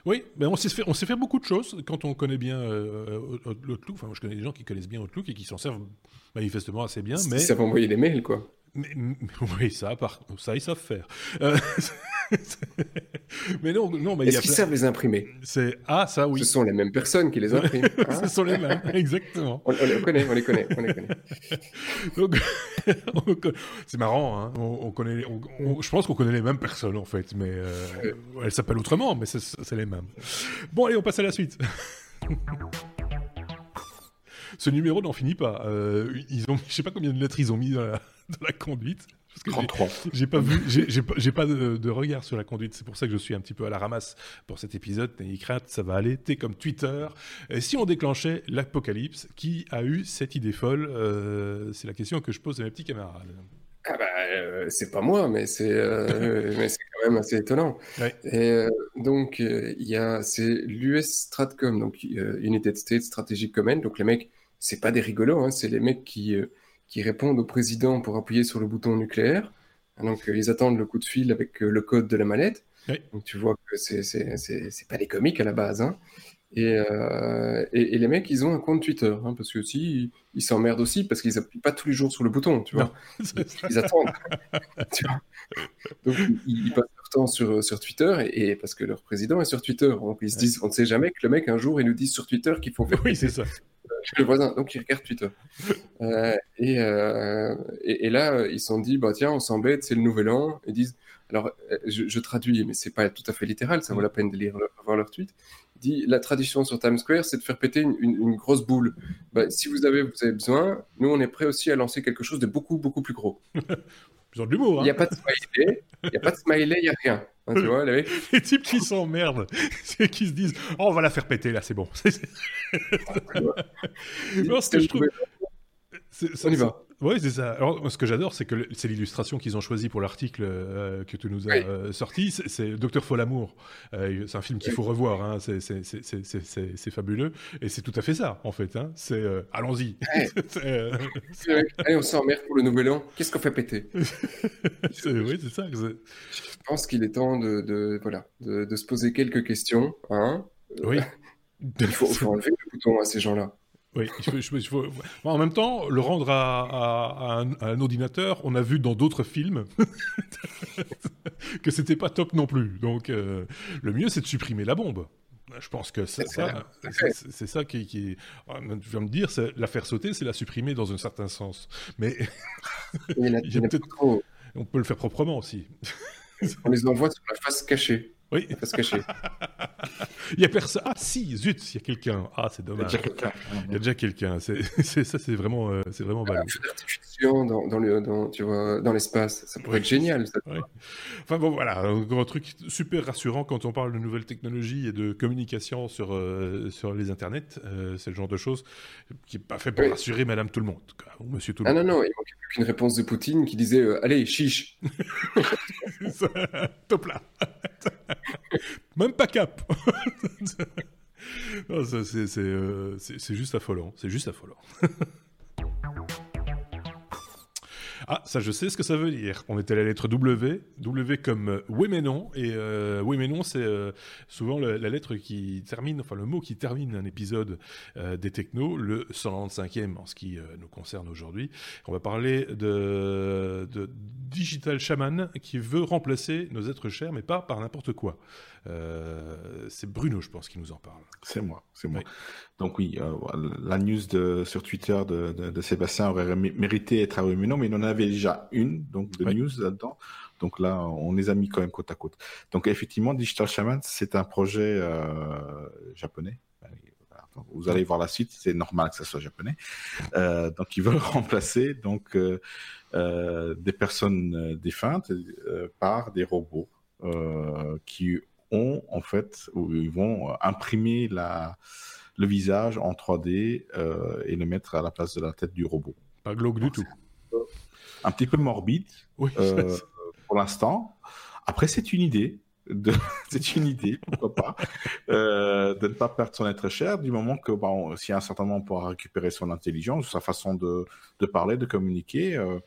Oui, mais on s'est fait beaucoup de choses quand on connaît bien euh, Outlook. Enfin, moi, je connais des gens qui connaissent bien Outlook et qui s'en servent manifestement assez bien. Mais ça va envoyer des mails, quoi. Mais, oui, ça, par... ça, ils savent faire. Euh, mais non, non, mais Est-ce qu'ils savent les imprimer? C'est ah ça oui. Ce sont les mêmes personnes qui les impriment. Ce sont les mêmes, exactement. On, les connaît, on les connaît, on les connaît. Donc, c'est marrant, hein. on, connaît, je pense qu'on connaît les mêmes personnes en fait, mais euh, elles s'appellent autrement, mais c'est les mêmes. Bon, allez, on passe à la suite. Ce numéro n'en finit pas. Euh, ils ont, je sais pas combien de lettres ils ont mis dans la, dans la conduite. Parce que 33. J'ai pas vu, j'ai pas, de, regard sur la conduite. C'est pour ça que je suis un petit peu à la ramasse pour cet épisode. N'ayez crainte, ça va aller. T'es comme Twitter. Et si on déclenchait l'apocalypse, qui a eu cette idée folle euh, C'est la question que je pose à mes petits camarades. Ah bah, euh, c'est pas moi, mais c'est euh, mais c'est quand même assez étonnant. Et donc il y a c'est l'US Stratcom, donc United States Strategic Command. Donc les mecs, c'est pas des rigolos, hein, c'est les mecs qui qui répondent au président pour appuyer sur le bouton nucléaire. Donc, euh, ils attendent le coup de fil avec euh, le code de la mallette. Donc, tu vois que c'est, pas des comiques à la base. Hein. Euh, et, et, les mecs, ils ont un compte Twitter, hein, parce que aussi, ils s'emmerdent aussi, parce qu'ils appuient pas tous les jours sur le bouton, tu vois. ils, attendent. Donc, ils, passent leur temps sur, sur Twitter, et, parce que leur président est sur Twitter. Donc, ils se disent, on ne sait jamais que le mec, un jour, il nous dit sur Twitter qu'il faut faire. Oui, c'est ça. Le voisin, donc il regarde Twitter. Euh, euh, et, là, ils se sont dit, bah tiens, on s'embête, c'est le nouvel an. Ils disent, alors je, traduis, mais c'est pas tout à fait littéral, ça vaut la peine de lire, voir leur tweet. Dit, la tradition sur Times Square, c'est de faire péter une, grosse boule. Bah, si vous avez, vous avez besoin, nous on est prêt aussi à lancer quelque chose de beaucoup, beaucoup plus gros. Il n'y a pas de smiley, il n'y a pas de smiley, il n'y a rien. Hein, tu vois, les... types qui s'emmerdent, c'est qui se disent Oh, on va la faire péter là, c'est bon. non, ce que je trouve. On y va. Oui, c'est ça. Alors, ce que j'adore, c'est que c'est l'illustration qu'ils ont choisi pour l'article euh, que tu nous as euh, sorti. C'est Docteur Folamour. Euh, c'est un film qu'il faut revoir. Hein. C'est fabuleux. Et c'est tout à fait ça, en fait. Hein. C'est allons-y. Allez, on s'emmerde pour le nouvel an. Qu'est-ce qu'on fait péter? Oui, c'est ça. Je pense qu'il est temps de, voilà, de, se poser quelques questions. Hein. Oui. Il faut, faut enlever le bouton à ces gens-là. Oui, en même temps, le rendre à, un, ordinateur, on a vu dans d'autres films que c'était pas top non plus. Donc, euh, le mieux, c'est de supprimer la bombe. Je pense que c'est ça, c'est ça qui, qui, tu vas me dire, la faire sauter, c'est la supprimer dans un certain sens. Mais on peut le faire proprement aussi. on les envoie sur la face cachée. Oui. Cachée. Il y a personne. Ah si, zut, il y a quelqu'un. Ah, c'est dommage. Il y a déjà quelqu'un. C'est ça, c'est vraiment, euh, c'est vraiment ballot. Dans, dans, le, dans, tu vois, dans l'espace, ça pourrait être génial. Enfin bon, voilà, un, truc super rassurant quand on parle de nouvelles technologies et de communication sur euh, sur les internets. Euh, c'est le genre de choses qui est pas fait pour rassurer Madame tout le monde, ou Monsieur tout le ah, monde. non non, il manquait plus qu'une réponse de Poutine qui disait allez chiche. Top là. Même pas cap. Euh, c'est juste affolant. C'est juste affolant. Ah, ça, je sais ce que ça veut dire. On était à la lettre W, W comme euh, oui mais non, et euh, oui mais non, c'est euh, souvent la, lettre qui termine, enfin le mot qui termine un épisode des technos, le 195e en ce qui nous concerne aujourd'hui. On va parler de, de Digital Shaman qui veut remplacer nos êtres chers, mais pas par n'importe quoi. c'est Bruno, je pense, qui nous en parle. C'est moi, c'est moi. Donc oui, la news de, sur Twitter de, Sébastien aurait mérité d'être à oui mais non, mais il en a avait déjà une donc de news là-dedans. Donc là, on les a mis quand même côte à côte. Donc effectivement, Digital Shaman, c'est un projet euh, japonais. Vous allez voir la suite, c'est normal que ça soit japonais. Euh, donc ils veulent remplacer donc euh, des personnes défuntes par des robots qui ont en fait, où ils vont imprimer la, le visage en 3D et le mettre à la place de la tête du robot. Pas glauque du tout un petit peu morbide euh, pour l'instant. Après, c'est une idée. De... c'est une idée, pourquoi pas, euh, de ne pas perdre son être cher, du moment que, si à un certain moment on pourra récupérer son intelligence, sa façon de, de parler, de communiquer, euh,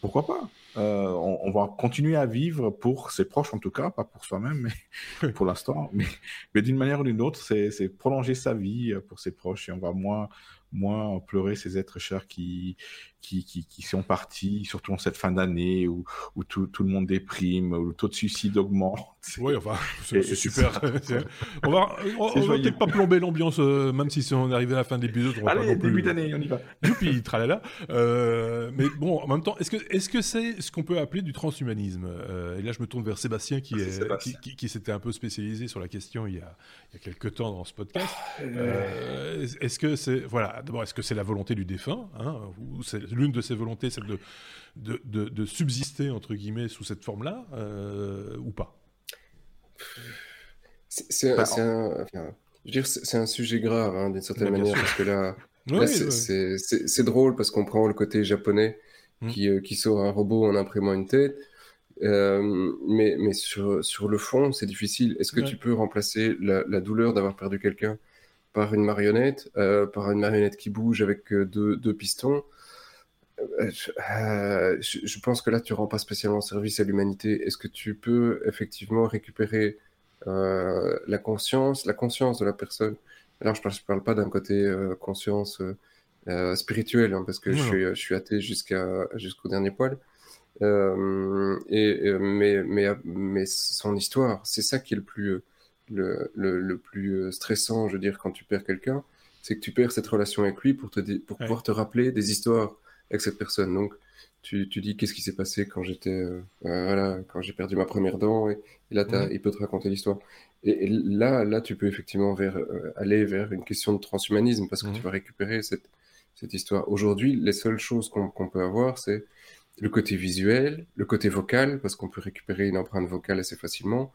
pourquoi pas on, on, va continuer à vivre pour ses proches, en tout cas, pas pour soi-même, mais pour l'instant. Mais, mais d'une manière ou d'une autre, c'est prolonger sa vie pour ses proches et on va moins, moins pleurer ces êtres chers qui, qui, qui, qui sont partis, surtout en cette fin d'année où, où tout, tout, le monde déprime, où le taux de suicide augmente. Oui, enfin, c'est super. on va, on, va peut-être pas plomber l'ambiance, euh, même si on est arrivé à la fin de l'épisode. Allez, début d'année, on y va. Youpi, tralala. Euh, mais bon, en même temps, est-ce que est-ce que c'est ce qu'on peut appeler du transhumanisme euh, Et là, je me tourne vers Sébastien qui, est, qui, qui, qui s'était un peu spécialisé sur la question il y a, il y a quelques temps dans ce podcast. Euh, est-ce que c'est voilà, d'abord, est-ce que c'est la volonté du défunt hein, ou c'est l'une de ses volontés, celle de, de, de, subsister, entre guillemets, sous cette forme-là, euh, ou pas? C'est bah, un, un, sujet grave, hein, d'une certaine manière, parce que là, c'est drôle parce qu'on prend le côté japonais hmm. qui, euh, qui sort un robot en imprimant une tête. Euh, mais, mais sur, sur le fond, c'est difficile. Est-ce que tu peux remplacer la, la douleur d'avoir perdu quelqu'un par une marionnette, euh, par une marionnette qui bouge avec deux, deux pistons? Euh, je, pense que là, tu rends pas spécialement service à l'humanité. Est-ce que tu peux effectivement récupérer euh, la conscience, la conscience de la personne? Alors, je parle, parle pas d'un côté euh, conscience spirituelle, hein, parce que je suis, je suis, athée jusqu'à jusqu'au dernier poil. et, mais, mais, mais son histoire, c'est ça qui est le plus, le, le, plus stressant, je veux dire, quand tu perds quelqu'un, c'est que tu perds cette relation avec lui pour, te, pour pouvoir te rappeler des histoires avec cette personne. Donc, tu, tu dis qu'est-ce qui s'est passé quand j'étais, euh, euh, voilà, quand j'ai perdu ma première dent, et, là, il peut te raconter l'histoire. Et, là, là, tu peux effectivement vers, euh, aller vers une question de transhumanisme parce que tu vas récupérer cette, cette histoire. Aujourd'hui, les seules choses qu'on peut avoir, c'est le côté visuel, le côté vocal, parce qu'on peut récupérer une empreinte vocale assez facilement,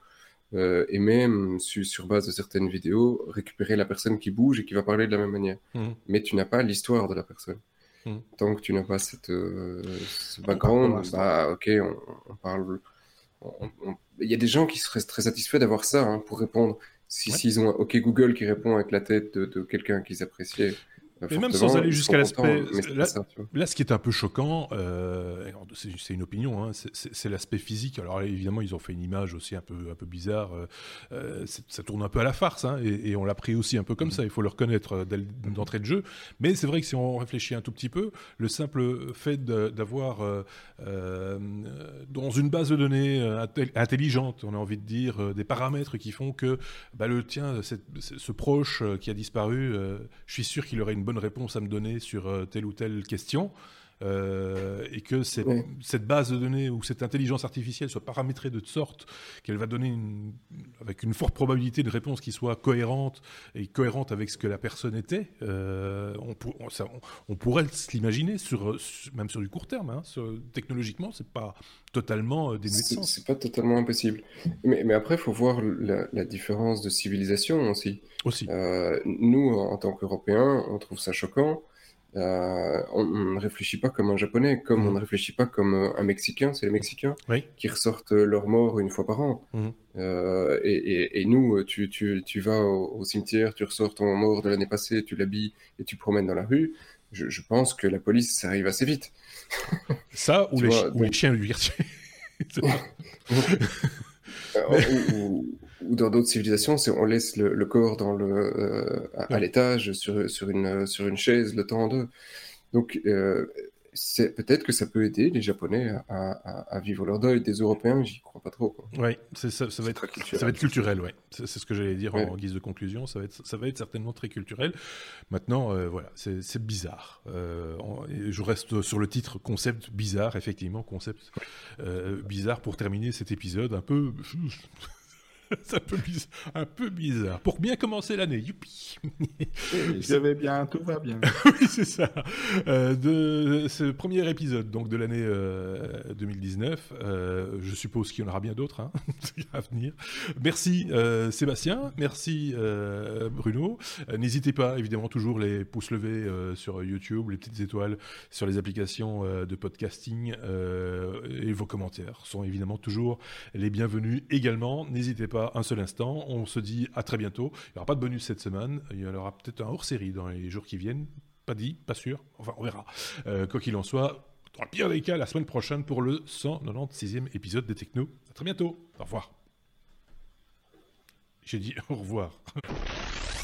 et même sur base de certaines vidéos, récupérer la personne qui bouge et qui va parler de la même manière. Mmh. Mais tu n'as pas l'histoire de la personne. Mm. Tant que tu n'as pas cette, euh, ce background, bah ok, on, parle. Il y a des gens qui seraient très satisfaits d'avoir ça hein, pour répondre. Si s'ils ont un OK Google qui répond avec la tête de, de quelqu'un qu'ils appréciaient, et même sans aller jusqu'à l'aspect. Là, ce qui est un peu choquant, euh, c'est une opinion, hein, c'est l'aspect physique. Alors évidemment, ils ont fait une image aussi un peu, un peu bizarre. Euh, euh, ça tourne un peu à la farce, hein, et, on l'a pris aussi un peu comme ça. Il faut le reconnaître d'entrée de jeu. Mais c'est vrai que si on réfléchit un tout petit peu, le simple fait d'avoir dans une base de données intelligente, on a envie de dire, des paramètres qui font que bah, le tien, ce proche qui a disparu, je suis sûr qu'il aurait une bonne réponse à me donner sur euh, telle ou telle question, et que cette base de données ou cette intelligence artificielle soit paramétrée de sorte qu'elle va donner une, avec une forte probabilité de réponse qui soit cohérente et cohérente avec ce que la personne était, on, on, pourrait l'imaginer sur, même sur du court terme. Hein, technologiquement, c'est pas totalement dénué de sens. C'est pas totalement impossible. Mais, mais après, il faut voir la, différence de civilisation aussi. Aussi. nous, en tant qu'Européens, on trouve ça choquant. Euh, on, ne réfléchit pas comme un japonais, comme on mhm. ne réfléchit pas comme un mexicain, c'est les mexicains qui ressortent leur mort une fois par an. Mhm. Euh, et, nous, tu, vas au, cimetière, tu ressors ton mort de l'année passée, tu l'habilles et tu promènes dans la rue. Je, pense que la police, ça arrive assez vite. Ça, ou, les, chiens quartier. ou dans d'autres civilisations, on laisse le, corps dans le, euh, à, l'étage sur, sur, une, sur une chaise le temps de. Donc, euh, c'est peut-être que ça peut aider les Japonais à, à, vivre leur deuil. Des Européens, j'y crois pas trop. Oui, ça, ça, va être, ça va être culturel, ouais. C'est ce que j'allais dire en, guise de conclusion. Ça va être, ça va être certainement très culturel. Maintenant, euh, voilà, c'est bizarre. je reste sur le titre concept bizarre, effectivement, concept bizarre pour terminer cet épisode un peu c'est un peu, bizarre, Pour bien commencer l'année, youpi Ça va bien, tout va bien. oui, c'est ça. Euh, de ce premier épisode donc de l'année 2019, euh, euh, je suppose qu'il y en aura bien d'autres hein, à venir. Merci Sébastien, merci Bruno. N'hésitez pas, évidemment, toujours les pouces levés sur YouTube, les petites étoiles sur les applications de podcasting et vos commentaires sont évidemment toujours les bienvenus également. N'hésitez pas un seul instant. On se dit à très bientôt. Il n'y aura pas de bonus cette semaine. Il y aura peut-être un hors-série dans les jours qui viennent. Pas dit, pas sûr. Enfin, on verra. Euh, quoi qu'il en soit, dans le pire des cas, la semaine prochaine pour le 196e épisode des Techno. À très bientôt. Au revoir. J'ai dit au revoir.